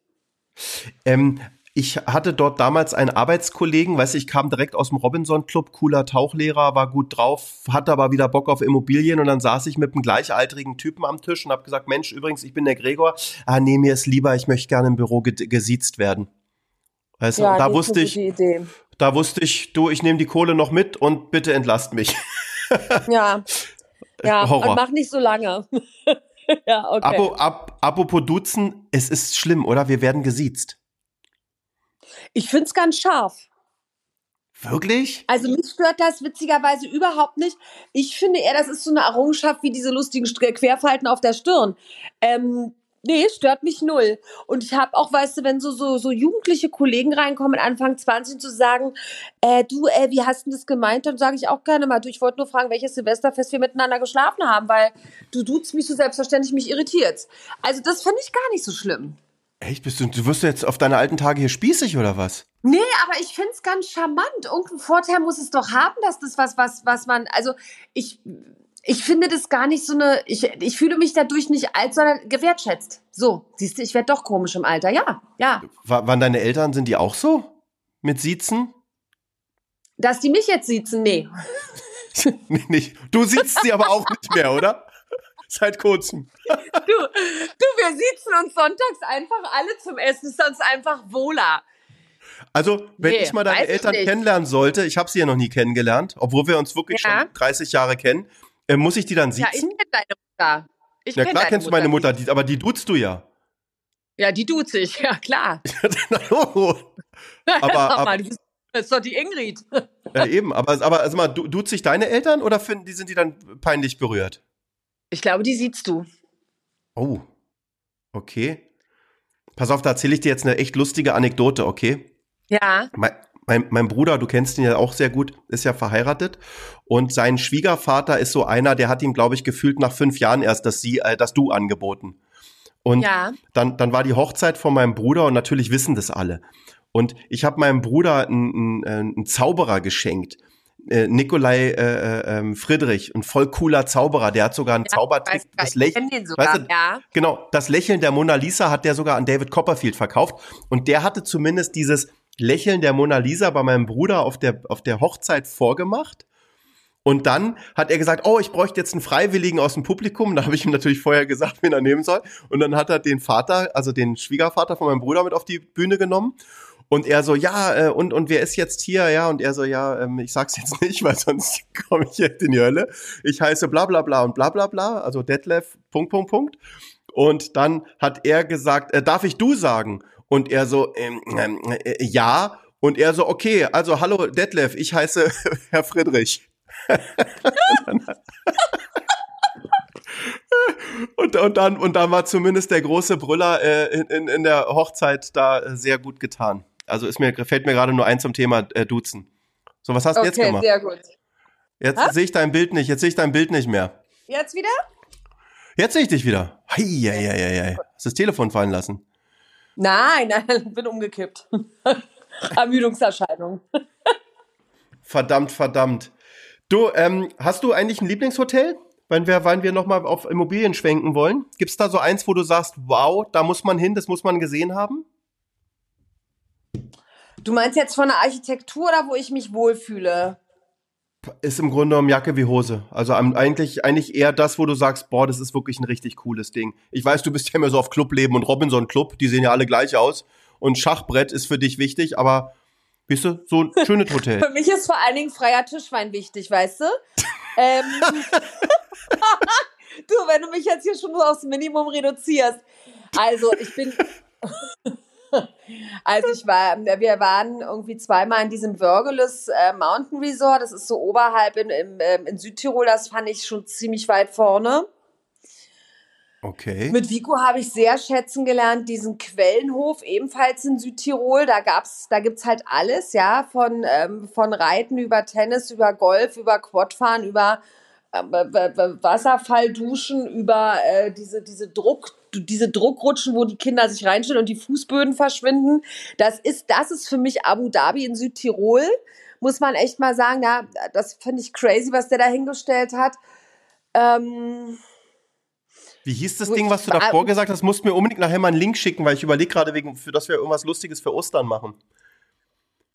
Ähm, ich hatte dort damals einen Arbeitskollegen, weiß ich, kam direkt aus dem Robinson Club, cooler Tauchlehrer, war gut drauf, hatte aber wieder Bock auf Immobilien und dann saß ich mit einem gleichaltrigen Typen am Tisch und habe gesagt, Mensch, übrigens, ich bin der Gregor. Ah, nee, mir ist lieber, ich möchte gerne im Büro ge gesiezt werden. Weißt ja, da wusste ich, da wusste ich, du, ich nehme die Kohle noch mit und bitte entlast mich. ja. Ja, Horror. und mach nicht so lange. ja, okay. Abo, ab, apropos Duzen, es ist schlimm, oder? Wir werden gesiezt. Ich finde es ganz scharf. Wirklich? Also mich stört das witzigerweise überhaupt nicht. Ich finde eher, das ist so eine Errungenschaft wie diese lustigen Querfalten auf der Stirn. Ähm, nee, stört mich null. Und ich habe auch, weißt du, wenn so, so, so jugendliche Kollegen reinkommen, Anfang 20 zu sagen, äh, du, äh, wie hast du das gemeint? Dann sage ich auch gerne mal, du, ich wollte nur fragen, welches Silvesterfest wir miteinander geschlafen haben, weil du duzt mich so selbstverständlich, mich irritiert. Also das finde ich gar nicht so schlimm. Echt? Bist du, du wirst jetzt auf deine alten Tage hier spießig oder was? Nee, aber ich finde es ganz charmant. Irgendeinen Vorteil muss es doch haben, dass das was, was, was man, also ich, ich finde das gar nicht so eine, ich, ich fühle mich dadurch nicht alt, sondern gewertschätzt. So, siehst du, ich werde doch komisch im Alter. Ja, ja. W waren deine Eltern, sind die auch so? Mit Siezen? Dass die mich jetzt siezen? Nee. nee nicht. Du siehst sie aber auch nicht mehr, oder? Seit kurzem. Du, du, wir sitzen uns sonntags einfach alle zum Essen, ist uns einfach wohler. Also, wenn nee, ich mal deine Eltern kennenlernen sollte, ich habe sie ja noch nie kennengelernt, obwohl wir uns wirklich ja. schon 30 Jahre kennen, äh, muss ich die dann siezen? Ja, ich kenne deine Mutter. Ich ja, klar kennst du meine Mutter, die, aber die duzt du ja. Ja, die duzt ich, ja klar. aber, aber, das ist doch die Ingrid. ja, eben, aber, aber also mal, duzt sich deine Eltern oder finden die, sind die dann peinlich berührt? Ich glaube, die siehst du. Oh. Okay. Pass auf, da erzähle ich dir jetzt eine echt lustige Anekdote, okay? Ja. Mein, mein, mein, Bruder, du kennst ihn ja auch sehr gut, ist ja verheiratet und sein Schwiegervater ist so einer, der hat ihm, glaube ich, gefühlt nach fünf Jahren erst das, sie, äh, das Du angeboten. Und ja. dann, dann war die Hochzeit von meinem Bruder und natürlich wissen das alle. Und ich habe meinem Bruder einen, einen, einen Zauberer geschenkt äh, Nikolai äh, äh, ähm, Friedrich, ein voll cooler Zauberer, der hat sogar einen ja, Zaubertrick. Das Lächeln, weißt du, ja. genau, das Lächeln der Mona Lisa hat der sogar an David Copperfield verkauft und der hatte zumindest dieses Lächeln der Mona Lisa bei meinem Bruder auf der auf der Hochzeit vorgemacht. Und dann hat er gesagt, oh, ich bräuchte jetzt einen Freiwilligen aus dem Publikum. Da habe ich ihm natürlich vorher gesagt, wen er nehmen soll. Und dann hat er den Vater, also den Schwiegervater von meinem Bruder mit auf die Bühne genommen. Und er so, ja, äh, und, und wer ist jetzt hier? Ja, und er so, ja, ähm, ich sag's jetzt nicht, weil sonst komme ich jetzt in die Hölle. Ich heiße bla bla bla und bla bla bla, also Detlef, Punkt, Punkt, Punkt. Und dann hat er gesagt, äh, darf ich du sagen? Und er so, ähm, ähm, äh, ja. Und er so, okay, also hallo Detlef, ich heiße Herr Friedrich. und, und, dann, und dann war zumindest der große Brüller äh, in, in der Hochzeit da sehr gut getan. Also ist mir, fällt mir gerade nur ein zum Thema äh, Duzen. So, was hast du okay, jetzt gemacht? sehr gut. Jetzt sehe ich dein Bild nicht, jetzt sehe ich dein Bild nicht mehr. Jetzt wieder? Jetzt sehe ich dich wieder. Hei, hei, hei, hei. Hast das Telefon fallen lassen? Nein, nein, bin umgekippt. Ermüdungserscheinung. verdammt, verdammt. Du, ähm, hast du eigentlich ein Lieblingshotel? Wenn wir, wenn wir nochmal auf Immobilien schwenken wollen. Gibt es da so eins, wo du sagst, wow, da muss man hin, das muss man gesehen haben? Du meinst jetzt von der Architektur oder wo ich mich wohlfühle? Ist im Grunde genommen Jacke wie Hose. Also eigentlich, eigentlich eher das, wo du sagst, boah, das ist wirklich ein richtig cooles Ding. Ich weiß, du bist ja immer so auf Clubleben und Robinson Club, die sehen ja alle gleich aus. Und Schachbrett ist für dich wichtig, aber Weißt du, so ein schönes Hotel. Für mich ist vor allen Dingen freier Tischwein wichtig, weißt du? ähm, du, wenn du mich jetzt hier schon nur aufs Minimum reduzierst. Also, ich bin. Also ich war, wir waren irgendwie zweimal in diesem Wörgeles äh, Mountain Resort. Das ist so oberhalb in, in, ähm, in Südtirol. Das fand ich schon ziemlich weit vorne. Okay. Mit Vico habe ich sehr schätzen gelernt, diesen Quellenhof, ebenfalls in Südtirol. Da gab's, da gibt's halt alles, ja, von, ähm, von Reiten über Tennis, über Golf, über Quadfahren, über Wasserfallduschen, über äh, diese, diese Druck, diese Druckrutschen, wo die Kinder sich reinstellen und die Fußböden verschwinden. Das ist, das ist für mich Abu Dhabi in Südtirol. muss man echt mal sagen, ja, das finde ich crazy, was der da hingestellt hat. Ähm, Wie hieß das Ding, was du davor gesagt hast? Musst mir unbedingt nachher mal einen Link schicken, weil ich überlege gerade, wegen, für dass wir irgendwas Lustiges für Ostern machen.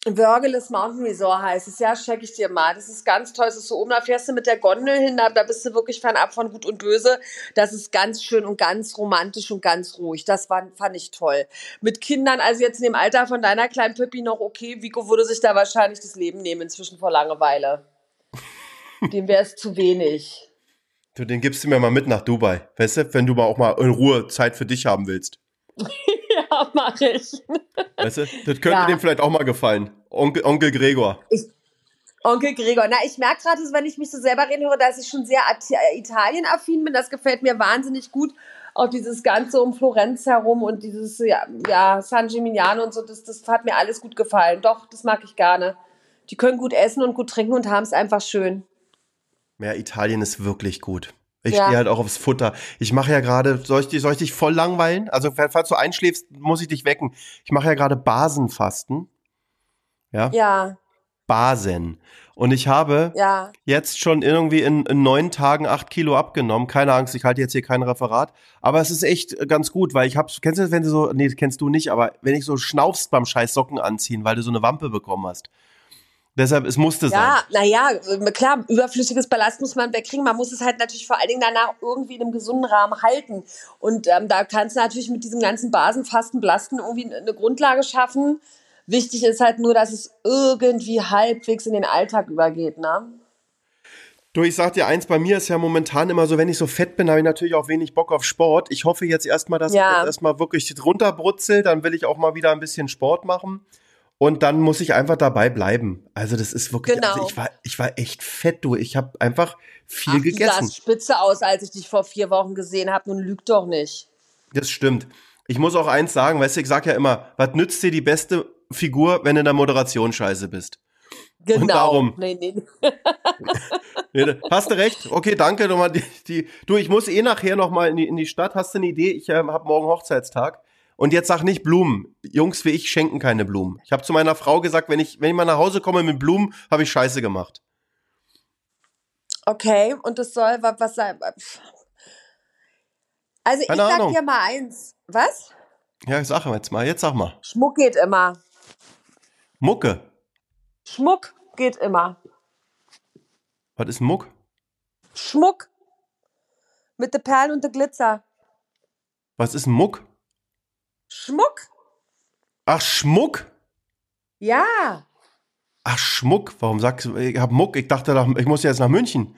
Wörgeles Mountain Resort heißt es, ja, check ich dir mal. Das ist ganz toll. Es ist so oben, da fährst du mit der Gondel hin, da, da bist du wirklich fernab von Gut und Böse. Das ist ganz schön und ganz romantisch und ganz ruhig. Das war, fand ich toll. Mit Kindern, also jetzt in dem Alter von deiner kleinen Pippi noch okay. Vico würde sich da wahrscheinlich das Leben nehmen, inzwischen vor Langeweile. Dem wäre es zu wenig. Du, den gibst du mir mal mit nach Dubai. Weißt du, wenn du mal auch mal in Ruhe Zeit für dich haben willst. ja, mach ich. Weißt du, das könnte ja. dem vielleicht auch mal gefallen. Onkel, Onkel Gregor. Ich, Onkel Gregor. Na, ich merke gerade, wenn ich mich so selber reden höre, dass ich schon sehr Italien-affin bin. Das gefällt mir wahnsinnig gut. Auch dieses Ganze um Florenz herum und dieses, ja, ja San Gimignano und so, das, das hat mir alles gut gefallen. Doch, das mag ich gerne. Die können gut essen und gut trinken und haben es einfach schön. Ja, Italien ist wirklich gut. Ich ja. stehe halt auch aufs Futter. Ich mache ja gerade, soll ich, soll ich dich voll langweilen? Also, falls du einschläfst, muss ich dich wecken. Ich mache ja gerade Basenfasten. Ja. Ja. Basen. Und ich habe ja. jetzt schon irgendwie in, in, neun Tagen acht Kilo abgenommen. Keine Angst, ich halte jetzt hier kein Referat. Aber es ist echt ganz gut, weil ich habe, kennst du das, wenn du so, nee, kennst du nicht, aber wenn ich so schnaufst beim scheiß Socken anziehen, weil du so eine Wampe bekommen hast. Deshalb, es musste sein. Ja, naja, klar, überflüssiges Ballast muss man wegkriegen. Man muss es halt natürlich vor allen Dingen danach irgendwie in einem gesunden Rahmen halten. Und ähm, da kannst du natürlich mit diesem ganzen Basenfasten, Blasten irgendwie eine Grundlage schaffen. Wichtig ist halt nur, dass es irgendwie halbwegs in den Alltag übergeht, ne? Du, ich sag dir eins, bei mir ist ja momentan immer so, wenn ich so fett bin, habe ich natürlich auch wenig Bock auf Sport. Ich hoffe jetzt erstmal, dass ja. ich jetzt erstmal wirklich runterbrutzel, dann will ich auch mal wieder ein bisschen Sport machen. Und dann muss ich einfach dabei bleiben. Also das ist wirklich, also genau. also ich war, ich war echt fett, du. Ich habe einfach viel Ach, gegessen. Du sahst spitze aus, als ich dich vor vier Wochen gesehen habe. Nun lügt doch nicht. Das stimmt. Ich muss auch eins sagen, weißt du, ich sag ja immer, was nützt dir die beste Figur, wenn du in der Moderation scheiße bist? Genau. Und darum. Nee, nee. nee, hast du recht. Okay, danke nochmal. Die, die, du, ich muss eh nachher nochmal in die, in die Stadt. Hast du eine Idee? Ich äh, habe morgen Hochzeitstag. Und jetzt sag nicht Blumen. Jungs wie ich schenken keine Blumen. Ich habe zu meiner Frau gesagt, wenn ich, wenn ich mal nach Hause komme mit Blumen, habe ich Scheiße gemacht. Okay, und das soll was sein? Also keine ich sag Ahnung. dir mal eins. Was? Ja, sag mal jetzt mal. Jetzt sag mal. Schmuck geht immer. Mucke. Schmuck geht immer. Was ist Muck? Schmuck. Mit den Perlen und der Glitzer. Was ist Muck? Schmuck. Ach, Schmuck? Ja. Ach, Schmuck. Warum sagst du, ich hab Muck? Ich dachte, ich muss jetzt nach München.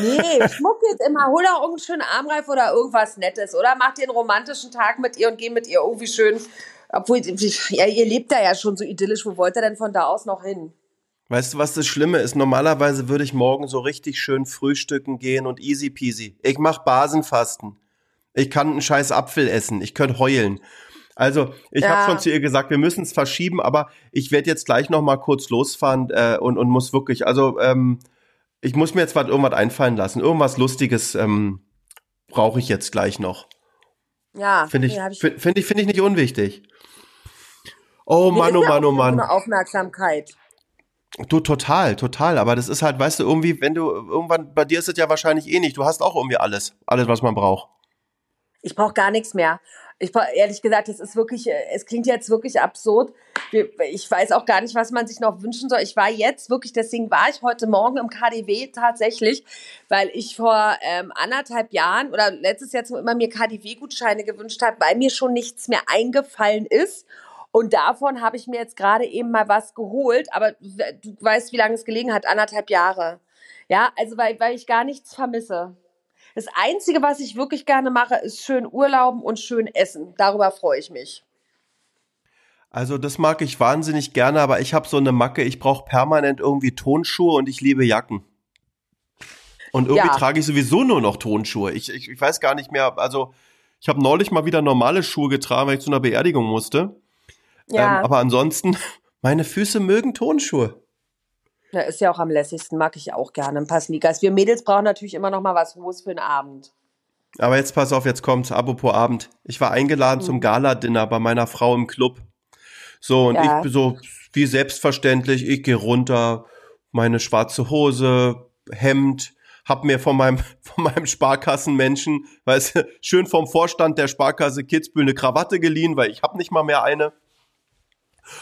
Nee, Schmuck geht immer. Hol doch irgendeinen schönen Armreif oder irgendwas Nettes. Oder mach dir einen romantischen Tag mit ihr und geh mit ihr irgendwie schön. Obwohl, ja, ihr lebt da ja schon so idyllisch. Wo wollt ihr denn von da aus noch hin? Weißt du, was das Schlimme ist? Normalerweise würde ich morgen so richtig schön frühstücken gehen und easy peasy. Ich mach Basenfasten. Ich kann einen scheiß Apfel essen. Ich könnte heulen. Also, ich ja. habe schon zu ihr gesagt, wir müssen es verschieben, aber ich werde jetzt gleich noch mal kurz losfahren äh, und, und muss wirklich, also ähm, ich muss mir jetzt was irgendwas einfallen lassen. Irgendwas Lustiges ähm, brauche ich jetzt gleich noch. Ja, finde ich, ich finde ich, finde ich nicht unwichtig. Oh Mann, oh Mann, oh Mann. Aufmerksamkeit. Du total, total. Aber das ist halt, weißt du, irgendwie, wenn du irgendwann, bei dir ist es ja wahrscheinlich eh nicht. Du hast auch irgendwie alles, alles, was man braucht. Ich brauche gar nichts mehr. Ich ehrlich gesagt, es ist wirklich, äh, es klingt jetzt wirklich absurd. Ich weiß auch gar nicht, was man sich noch wünschen soll. Ich war jetzt wirklich, deswegen war ich heute Morgen im KDW tatsächlich, weil ich vor ähm, anderthalb Jahren oder letztes Jahr immer mir KDW-Gutscheine gewünscht habe, weil mir schon nichts mehr eingefallen ist. Und davon habe ich mir jetzt gerade eben mal was geholt. Aber du weißt, wie lange es gelegen hat, anderthalb Jahre. Ja, also weil, weil ich gar nichts vermisse. Das Einzige, was ich wirklich gerne mache, ist schön Urlauben und schön essen. Darüber freue ich mich. Also das mag ich wahnsinnig gerne, aber ich habe so eine Macke, ich brauche permanent irgendwie Tonschuhe und ich liebe Jacken. Und irgendwie ja. trage ich sowieso nur noch Tonschuhe. Ich, ich, ich weiß gar nicht mehr, also ich habe neulich mal wieder normale Schuhe getragen, weil ich zu einer Beerdigung musste. Ja. Ähm, aber ansonsten, meine Füße mögen Tonschuhe. Ja, ist ja auch am lässigsten, mag ich auch gerne. Ein paar Sneakers. Wir Mädels brauchen natürlich immer noch mal was Hohes für den Abend. Aber jetzt pass auf, jetzt kommt's. Apropos Abend. Ich war eingeladen mhm. zum Gala-Dinner bei meiner Frau im Club. So, und ja. ich so, wie selbstverständlich, ich gehe runter, meine schwarze Hose, Hemd, hab mir von meinem, von meinem Sparkassenmenschen, weißt du, schön vom Vorstand der Sparkasse Kitzbühel eine Krawatte geliehen, weil ich hab nicht mal mehr eine.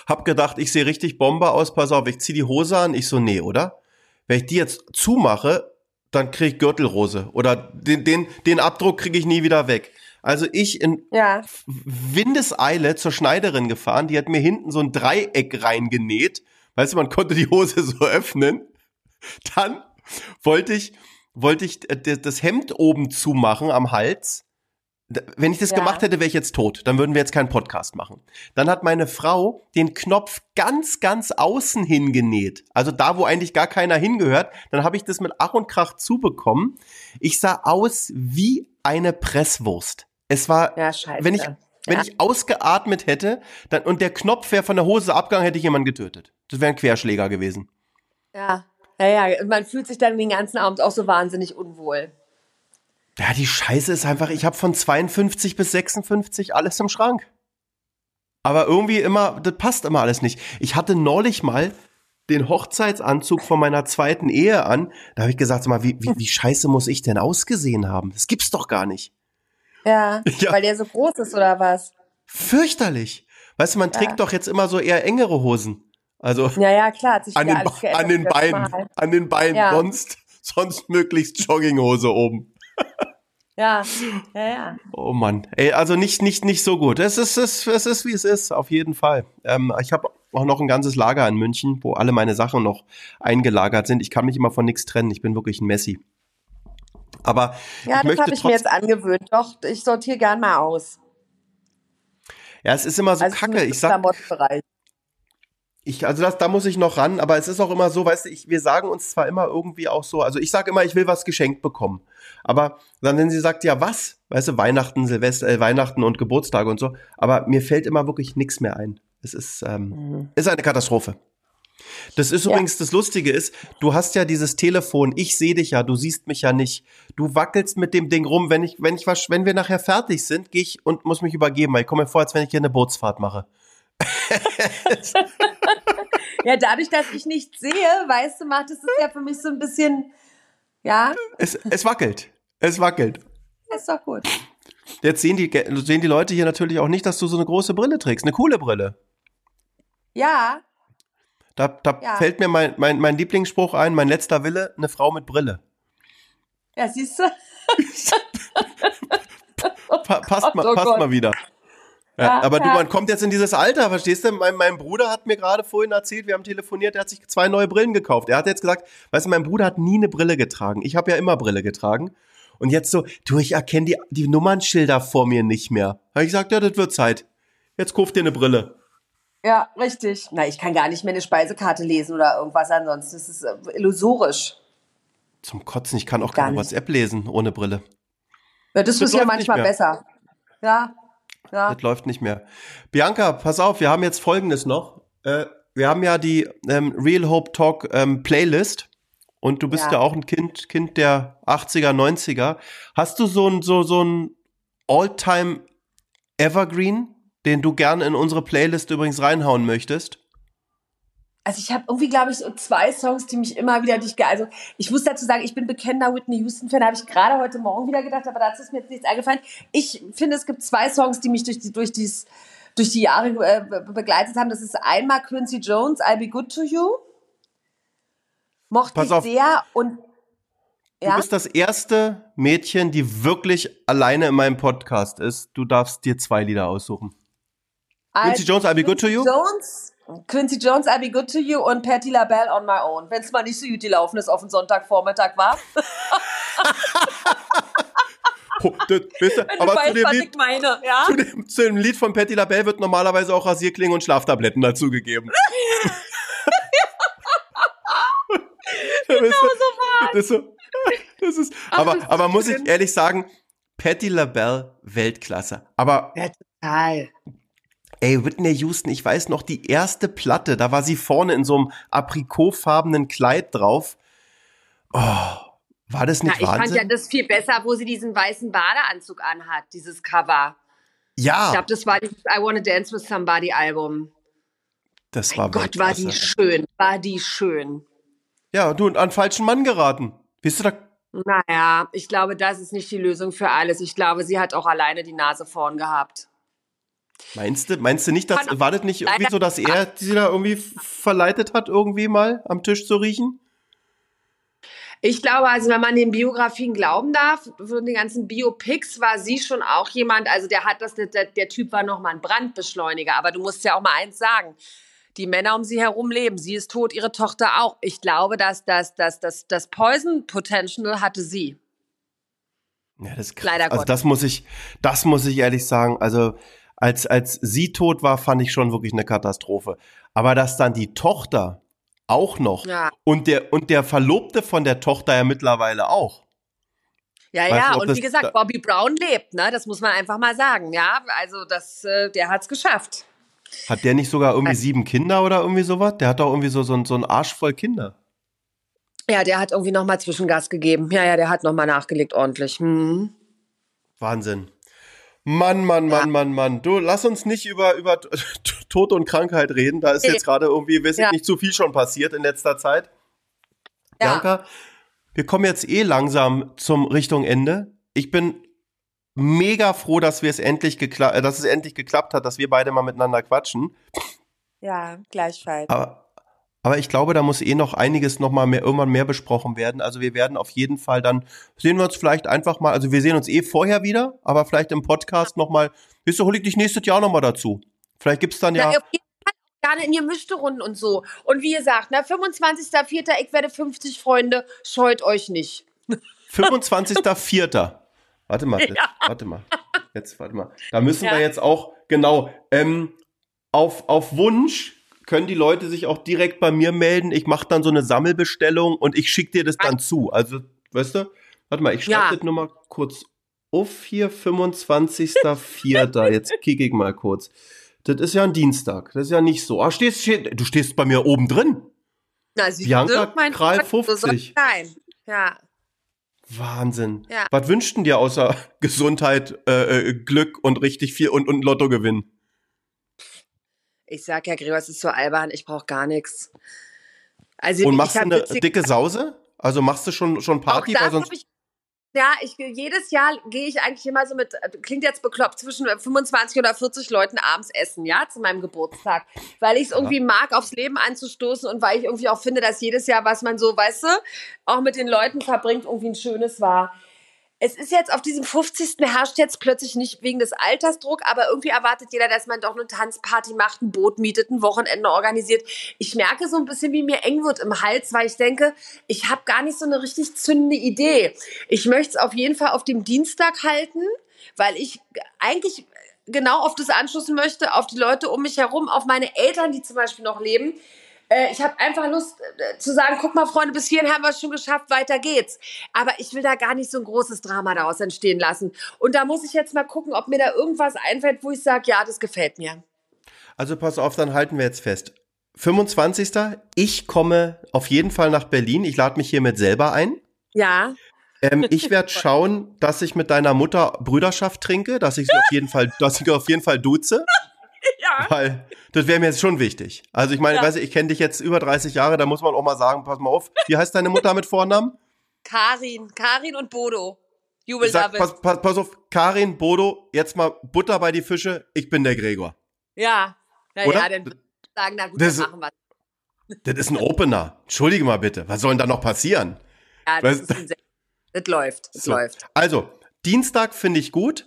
Hab gedacht, ich sehe richtig Bomber aus, pass auf, ich zieh die Hose an. Ich so, nee, oder? Wenn ich die jetzt zumache, dann krieg ich Gürtelrose. Oder den, den, den Abdruck kriege ich nie wieder weg. Also ich in ja. Windeseile zur Schneiderin gefahren, die hat mir hinten so ein Dreieck reingenäht. Weißt du, man konnte die Hose so öffnen. Dann wollte ich, wollte ich das Hemd oben zumachen am Hals. Wenn ich das ja. gemacht hätte, wäre ich jetzt tot. Dann würden wir jetzt keinen Podcast machen. Dann hat meine Frau den Knopf ganz, ganz außen hingenäht. Also da, wo eigentlich gar keiner hingehört. Dann habe ich das mit Ach und Krach zubekommen. Ich sah aus wie eine Presswurst. Es war, ja, wenn ich, wenn ja. ich ausgeatmet hätte, dann, und der Knopf wäre von der Hose abgegangen, hätte ich jemanden getötet. Das wäre ein Querschläger gewesen. Ja, ja, ja. Man fühlt sich dann den ganzen Abend auch so wahnsinnig unwohl. Ja, die Scheiße ist einfach, ich habe von 52 bis 56 alles im Schrank. Aber irgendwie immer, das passt immer alles nicht. Ich hatte neulich mal den Hochzeitsanzug von meiner zweiten Ehe an. Da habe ich gesagt, sag mal, wie, wie, wie scheiße muss ich denn ausgesehen haben? Das gibt's doch gar nicht. Ja, ja, weil der so groß ist oder was? Fürchterlich. Weißt du, man ja. trägt doch jetzt immer so eher engere Hosen. Also ja, ja, klar, hat sich an, den, an den Beinen, an den Beinen ja. sonst, sonst möglichst Jogginghose oben. Ja, ja, ja. Oh Mann, ey, also nicht, nicht, nicht so gut. Es ist, es, es ist, wie es ist, auf jeden Fall. Ähm, ich habe auch noch ein ganzes Lager in München, wo alle meine Sachen noch eingelagert sind. Ich kann mich immer von nichts trennen. Ich bin wirklich ein Messi. Aber ja, das habe ich mir jetzt angewöhnt. Doch, ich sortiere gern mal aus. Ja, es ist immer so also kacke. Ich sag, ich, also das, da muss ich noch ran, aber es ist auch immer so, weißt du, ich, wir sagen uns zwar immer irgendwie auch so, also ich sage immer, ich will was geschenkt bekommen. Aber dann, wenn sie sagt, ja, was? Weißt du, Weihnachten, Silvester, äh, Weihnachten und Geburtstage und so, aber mir fällt immer wirklich nichts mehr ein. Es ist, ähm, mhm. ist eine Katastrophe. Das ist ja. übrigens das Lustige ist, du hast ja dieses Telefon, ich sehe dich ja, du siehst mich ja nicht. Du wackelst mit dem Ding rum, wenn ich, wenn ich was, wenn wir nachher fertig sind, gehe ich und muss mich übergeben, weil ich komme mir vor, als wenn ich hier eine Bootsfahrt mache. ja, dadurch, dass ich nichts sehe, weißt du, macht es ja für mich so ein bisschen, ja. Es, es wackelt. Es wackelt. Ist doch gut. Jetzt sehen die, sehen die Leute hier natürlich auch nicht, dass du so eine große Brille trägst, eine coole Brille. Ja, da, da ja. fällt mir mein, mein, mein Lieblingsspruch ein, mein letzter Wille, eine Frau mit Brille. Ja, siehst du? pa passt oh mal, oh passt mal wieder. Ja, ja, aber du, man kommt jetzt in dieses Alter, verstehst du? Mein, mein Bruder hat mir gerade vorhin erzählt, wir haben telefoniert, er hat sich zwei neue Brillen gekauft. Er hat jetzt gesagt, weißt du, mein Bruder hat nie eine Brille getragen. Ich habe ja immer Brille getragen. Und jetzt so, du, ich erkenne die, die Nummernschilder vor mir nicht mehr. Habe ich gesagt, ja, das wird Zeit. Jetzt kauf dir eine Brille. Ja, richtig. Na, ich kann gar nicht mehr eine Speisekarte lesen oder irgendwas ansonsten. Das ist äh, illusorisch. Zum Kotzen, ich kann auch gar keine. WhatsApp lesen ohne Brille. Ja, das, das ist ja manchmal besser. Ja, ja. Das läuft nicht mehr. Bianca, pass auf, wir haben jetzt Folgendes noch. Äh, wir haben ja die ähm, Real Hope Talk ähm, Playlist. Und du bist ja. ja. auch ein Kind, Kind der 80er, 90er. Hast du so ein, so, so ein All-Time Evergreen, den du gerne in unsere Playlist übrigens reinhauen möchtest? Also ich habe irgendwie, glaube ich, so zwei Songs, die mich immer wieder durch... Also ich muss dazu sagen, ich bin bekennender Whitney Houston-Fan, habe ich gerade heute Morgen wieder gedacht, aber dazu ist mir jetzt nichts eingefallen. Ich finde, es gibt zwei Songs, die mich durch die, durch dies, durch die Jahre äh, begleitet haben. Das ist einmal Quincy Jones, I'll Be Good To You. Mochte Pass ich auf. sehr und Du ja? bist das erste Mädchen, die wirklich alleine in meinem Podcast ist. Du darfst dir zwei Lieder aussuchen. Quincy Jones, I'll be good to you. Jones, Quincy Jones, I'll be good to you und Patti LaBelle on my own. Wenn es mal nicht so gut gelaufen ist auf den Sonntagvormittag war. oh, das, weißt du, aber weißt, zu dem, Lied, meine, ja? zu, dem, zu dem Lied von Patti LaBelle wird normalerweise auch Rasierklingen und Schlaftabletten dazugegeben. genau so war das, das ist, aber, aber muss ich ehrlich sagen, Patti LaBelle Weltklasse. Aber ja, total. Ey, Whitney Houston, ich weiß noch, die erste Platte, da war sie vorne in so einem aprikotfarbenen Kleid drauf. Oh, war das nicht Na, ich Wahnsinn? fand ja das viel besser, wo sie diesen weißen Badeanzug anhat, dieses Cover. Ja. Ich glaube, das war dieses I Wanna Dance with Somebody Album. Das war Gott, war die schön, war die schön. Ja, du, an falschen Mann geraten. Bist du da? Naja, ich glaube, das ist nicht die Lösung für alles. Ich glaube, sie hat auch alleine die Nase vorn gehabt. Meinst du, meinst du nicht, dass, war das nicht irgendwie so, dass er sie da irgendwie verleitet hat, irgendwie mal am Tisch zu riechen? Ich glaube, also wenn man den Biografien glauben darf, von den ganzen Biopics war sie schon auch jemand, also der hat das, der, der Typ war nochmal ein Brandbeschleuniger. Aber du musst ja auch mal eins sagen. Die Männer um sie herum leben. Sie ist tot, ihre Tochter auch. Ich glaube, dass das, das, das, das Poison Potential hatte sie. Ja, das ist krass. Leider also das muss ich, das muss ich ehrlich sagen. Also als, als sie tot war, fand ich schon wirklich eine Katastrophe. Aber dass dann die Tochter auch noch. Ja. Und der, und der Verlobte von der Tochter ja mittlerweile auch. Ja, weißt ja, du, und wie gesagt, Bobby Brown lebt, ne? Das muss man einfach mal sagen, ja. Also das, äh, der hat's geschafft. Hat der nicht sogar irgendwie sieben Kinder oder irgendwie sowas? Der hat doch irgendwie so, so, so einen Arsch voll Kinder. Ja, der hat irgendwie nochmal Zwischengas gegeben. Ja, ja, der hat nochmal nachgelegt ordentlich. Hm. Wahnsinn. Mann, Mann, Mann, ja. Mann, Mann. Du, lass uns nicht über, über Tod und Krankheit reden. Da ist jetzt gerade irgendwie, weiß ich ja. nicht, zu viel schon passiert in letzter Zeit. Ja. Bianca, wir kommen jetzt eh langsam zum Richtung Ende. Ich bin mega froh, dass wir es endlich geklappt, äh, dass es endlich geklappt hat, dass wir beide mal miteinander quatschen. Ja, gleichfalls. Aber aber ich glaube, da muss eh noch einiges noch mal mehr, irgendwann mehr besprochen werden. Also wir werden auf jeden Fall dann, sehen wir uns vielleicht einfach mal, also wir sehen uns eh vorher wieder, aber vielleicht im Podcast noch mal, wisst ihr, hol ich dich nächstes Jahr noch mal dazu. Vielleicht gibt's dann ja... ja gerne in ihr Runden und so. Und wie ihr sagt, ne, 25.04. ich werde 50 Freunde, scheut euch nicht. 25.04. Warte mal, ja. warte mal. Jetzt, warte mal. Da müssen ja. wir jetzt auch, genau, ähm, auf, auf Wunsch können die Leute sich auch direkt bei mir melden. Ich mache dann so eine Sammelbestellung und ich schicke dir das dann zu. Also, weißt du? Warte mal, ich schreibe ja. das nur mal kurz auf hier, 25.04. Jetzt kicke ich mal kurz. Das ist ja ein Dienstag. Das ist ja nicht so. Ah, stehst, stehst, du stehst bei mir oben drin. Na, sie Bianca Kral 50. Nein, ja. Wahnsinn. Ja. Was wünschten dir außer Gesundheit, äh, äh, Glück und richtig viel und, und Lottogewinn? Ich sag ja, Gregor, es ist so albern, ich brauche gar nichts. Also, Und machst du eine dicke Sause? Also machst du schon, schon Party? Auch sonst ich, ja, ich, jedes Jahr gehe ich eigentlich immer so mit, klingt jetzt bekloppt, zwischen 25 oder 40 Leuten abends essen, ja, zu meinem Geburtstag. Weil ich es irgendwie ja. mag, aufs Leben anzustoßen und weil ich irgendwie auch finde, dass jedes Jahr, was man so, weißt du, auch mit den Leuten verbringt, irgendwie ein schönes war es ist jetzt auf diesem 50. herrscht jetzt plötzlich nicht wegen des Altersdruck, aber irgendwie erwartet jeder, dass man doch eine Tanzparty macht, ein Boot mietet, ein Wochenende organisiert. Ich merke so ein bisschen, wie mir eng wird im Hals, weil ich denke, ich habe gar nicht so eine richtig zündende Idee. Ich möchte es auf jeden Fall auf dem Dienstag halten, weil ich eigentlich genau auf das anschließen möchte, auf die Leute um mich herum, auf meine Eltern, die zum Beispiel noch leben äh, ich habe einfach Lust äh, zu sagen, guck mal, Freunde, bis hierhin haben wir es schon geschafft, weiter geht's. Aber ich will da gar nicht so ein großes Drama daraus entstehen lassen. Und da muss ich jetzt mal gucken, ob mir da irgendwas einfällt, wo ich sage, ja, das gefällt mir. Also pass auf, dann halten wir jetzt fest. 25. Ich komme auf jeden Fall nach Berlin. Ich lade mich hiermit selber ein. Ja. Ähm, ich werde schauen, dass ich mit deiner Mutter Brüderschaft trinke, dass ich auf jeden Fall, dass ich auf jeden Fall duze. Ja. Weil das wäre mir jetzt schon wichtig. Also ich meine, ja. weißt du, ich kenne dich jetzt über 30 Jahre, da muss man auch mal sagen, pass mal auf. Wie heißt deine Mutter mit Vornamen? Karin, Karin und Bodo. You will sag, pass, pass, pass auf, Karin, Bodo, jetzt mal Butter bei die Fische, ich bin der Gregor. Ja, naja, dann sagen, na gut, das, dann machen wir Das ist ein Opener. Entschuldige mal bitte, was soll denn da noch passieren? Ja, das, weißt, ist ein, das läuft, das so. läuft. Also, Dienstag finde ich gut.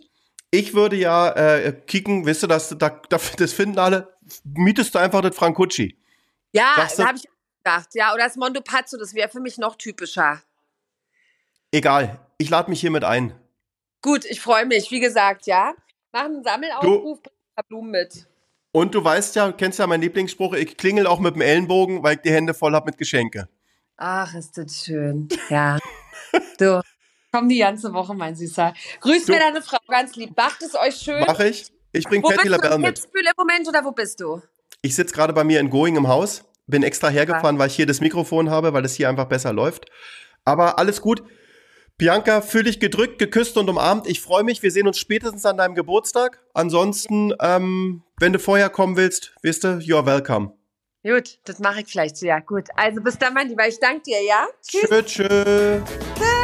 Ich würde ja äh, kicken, weißt du, das, da, das finden alle, mietest du einfach das Frankucci. Ja, da habe ich gedacht. Ja, oder das Montepazzo, das wäre für mich noch typischer. Egal, ich lade mich hiermit ein. Gut, ich freue mich. Wie gesagt, ja. Mach einen Sammelaufruf, bring Blumen mit. Und du weißt ja, kennst ja meinen Lieblingsspruch, ich klingel auch mit dem Ellenbogen, weil ich die Hände voll habe mit Geschenke. Ach, ist das schön. Ja. du. Komm die ganze Woche, mein Süßer. Grüß mir deine Frau ganz lieb. Macht es euch schön. Mach ich. Ich bring Patty LaBelle mit. Kitzbühel im Moment oder wo bist du? Ich sitze gerade bei mir in Going im Haus. Bin extra hergefahren, ja. weil ich hier das Mikrofon habe, weil es hier einfach besser läuft. Aber alles gut. Bianca, fühl dich gedrückt, geküsst und umarmt. Ich freue mich. Wir sehen uns spätestens an deinem Geburtstag. Ansonsten, ähm, wenn du vorher kommen willst, weißt du, you're welcome. Gut, das mache ich vielleicht. Ja, gut. Also bis dann, mein Lieber. Ich danke dir, ja? Tschüss. Tschö, tschö.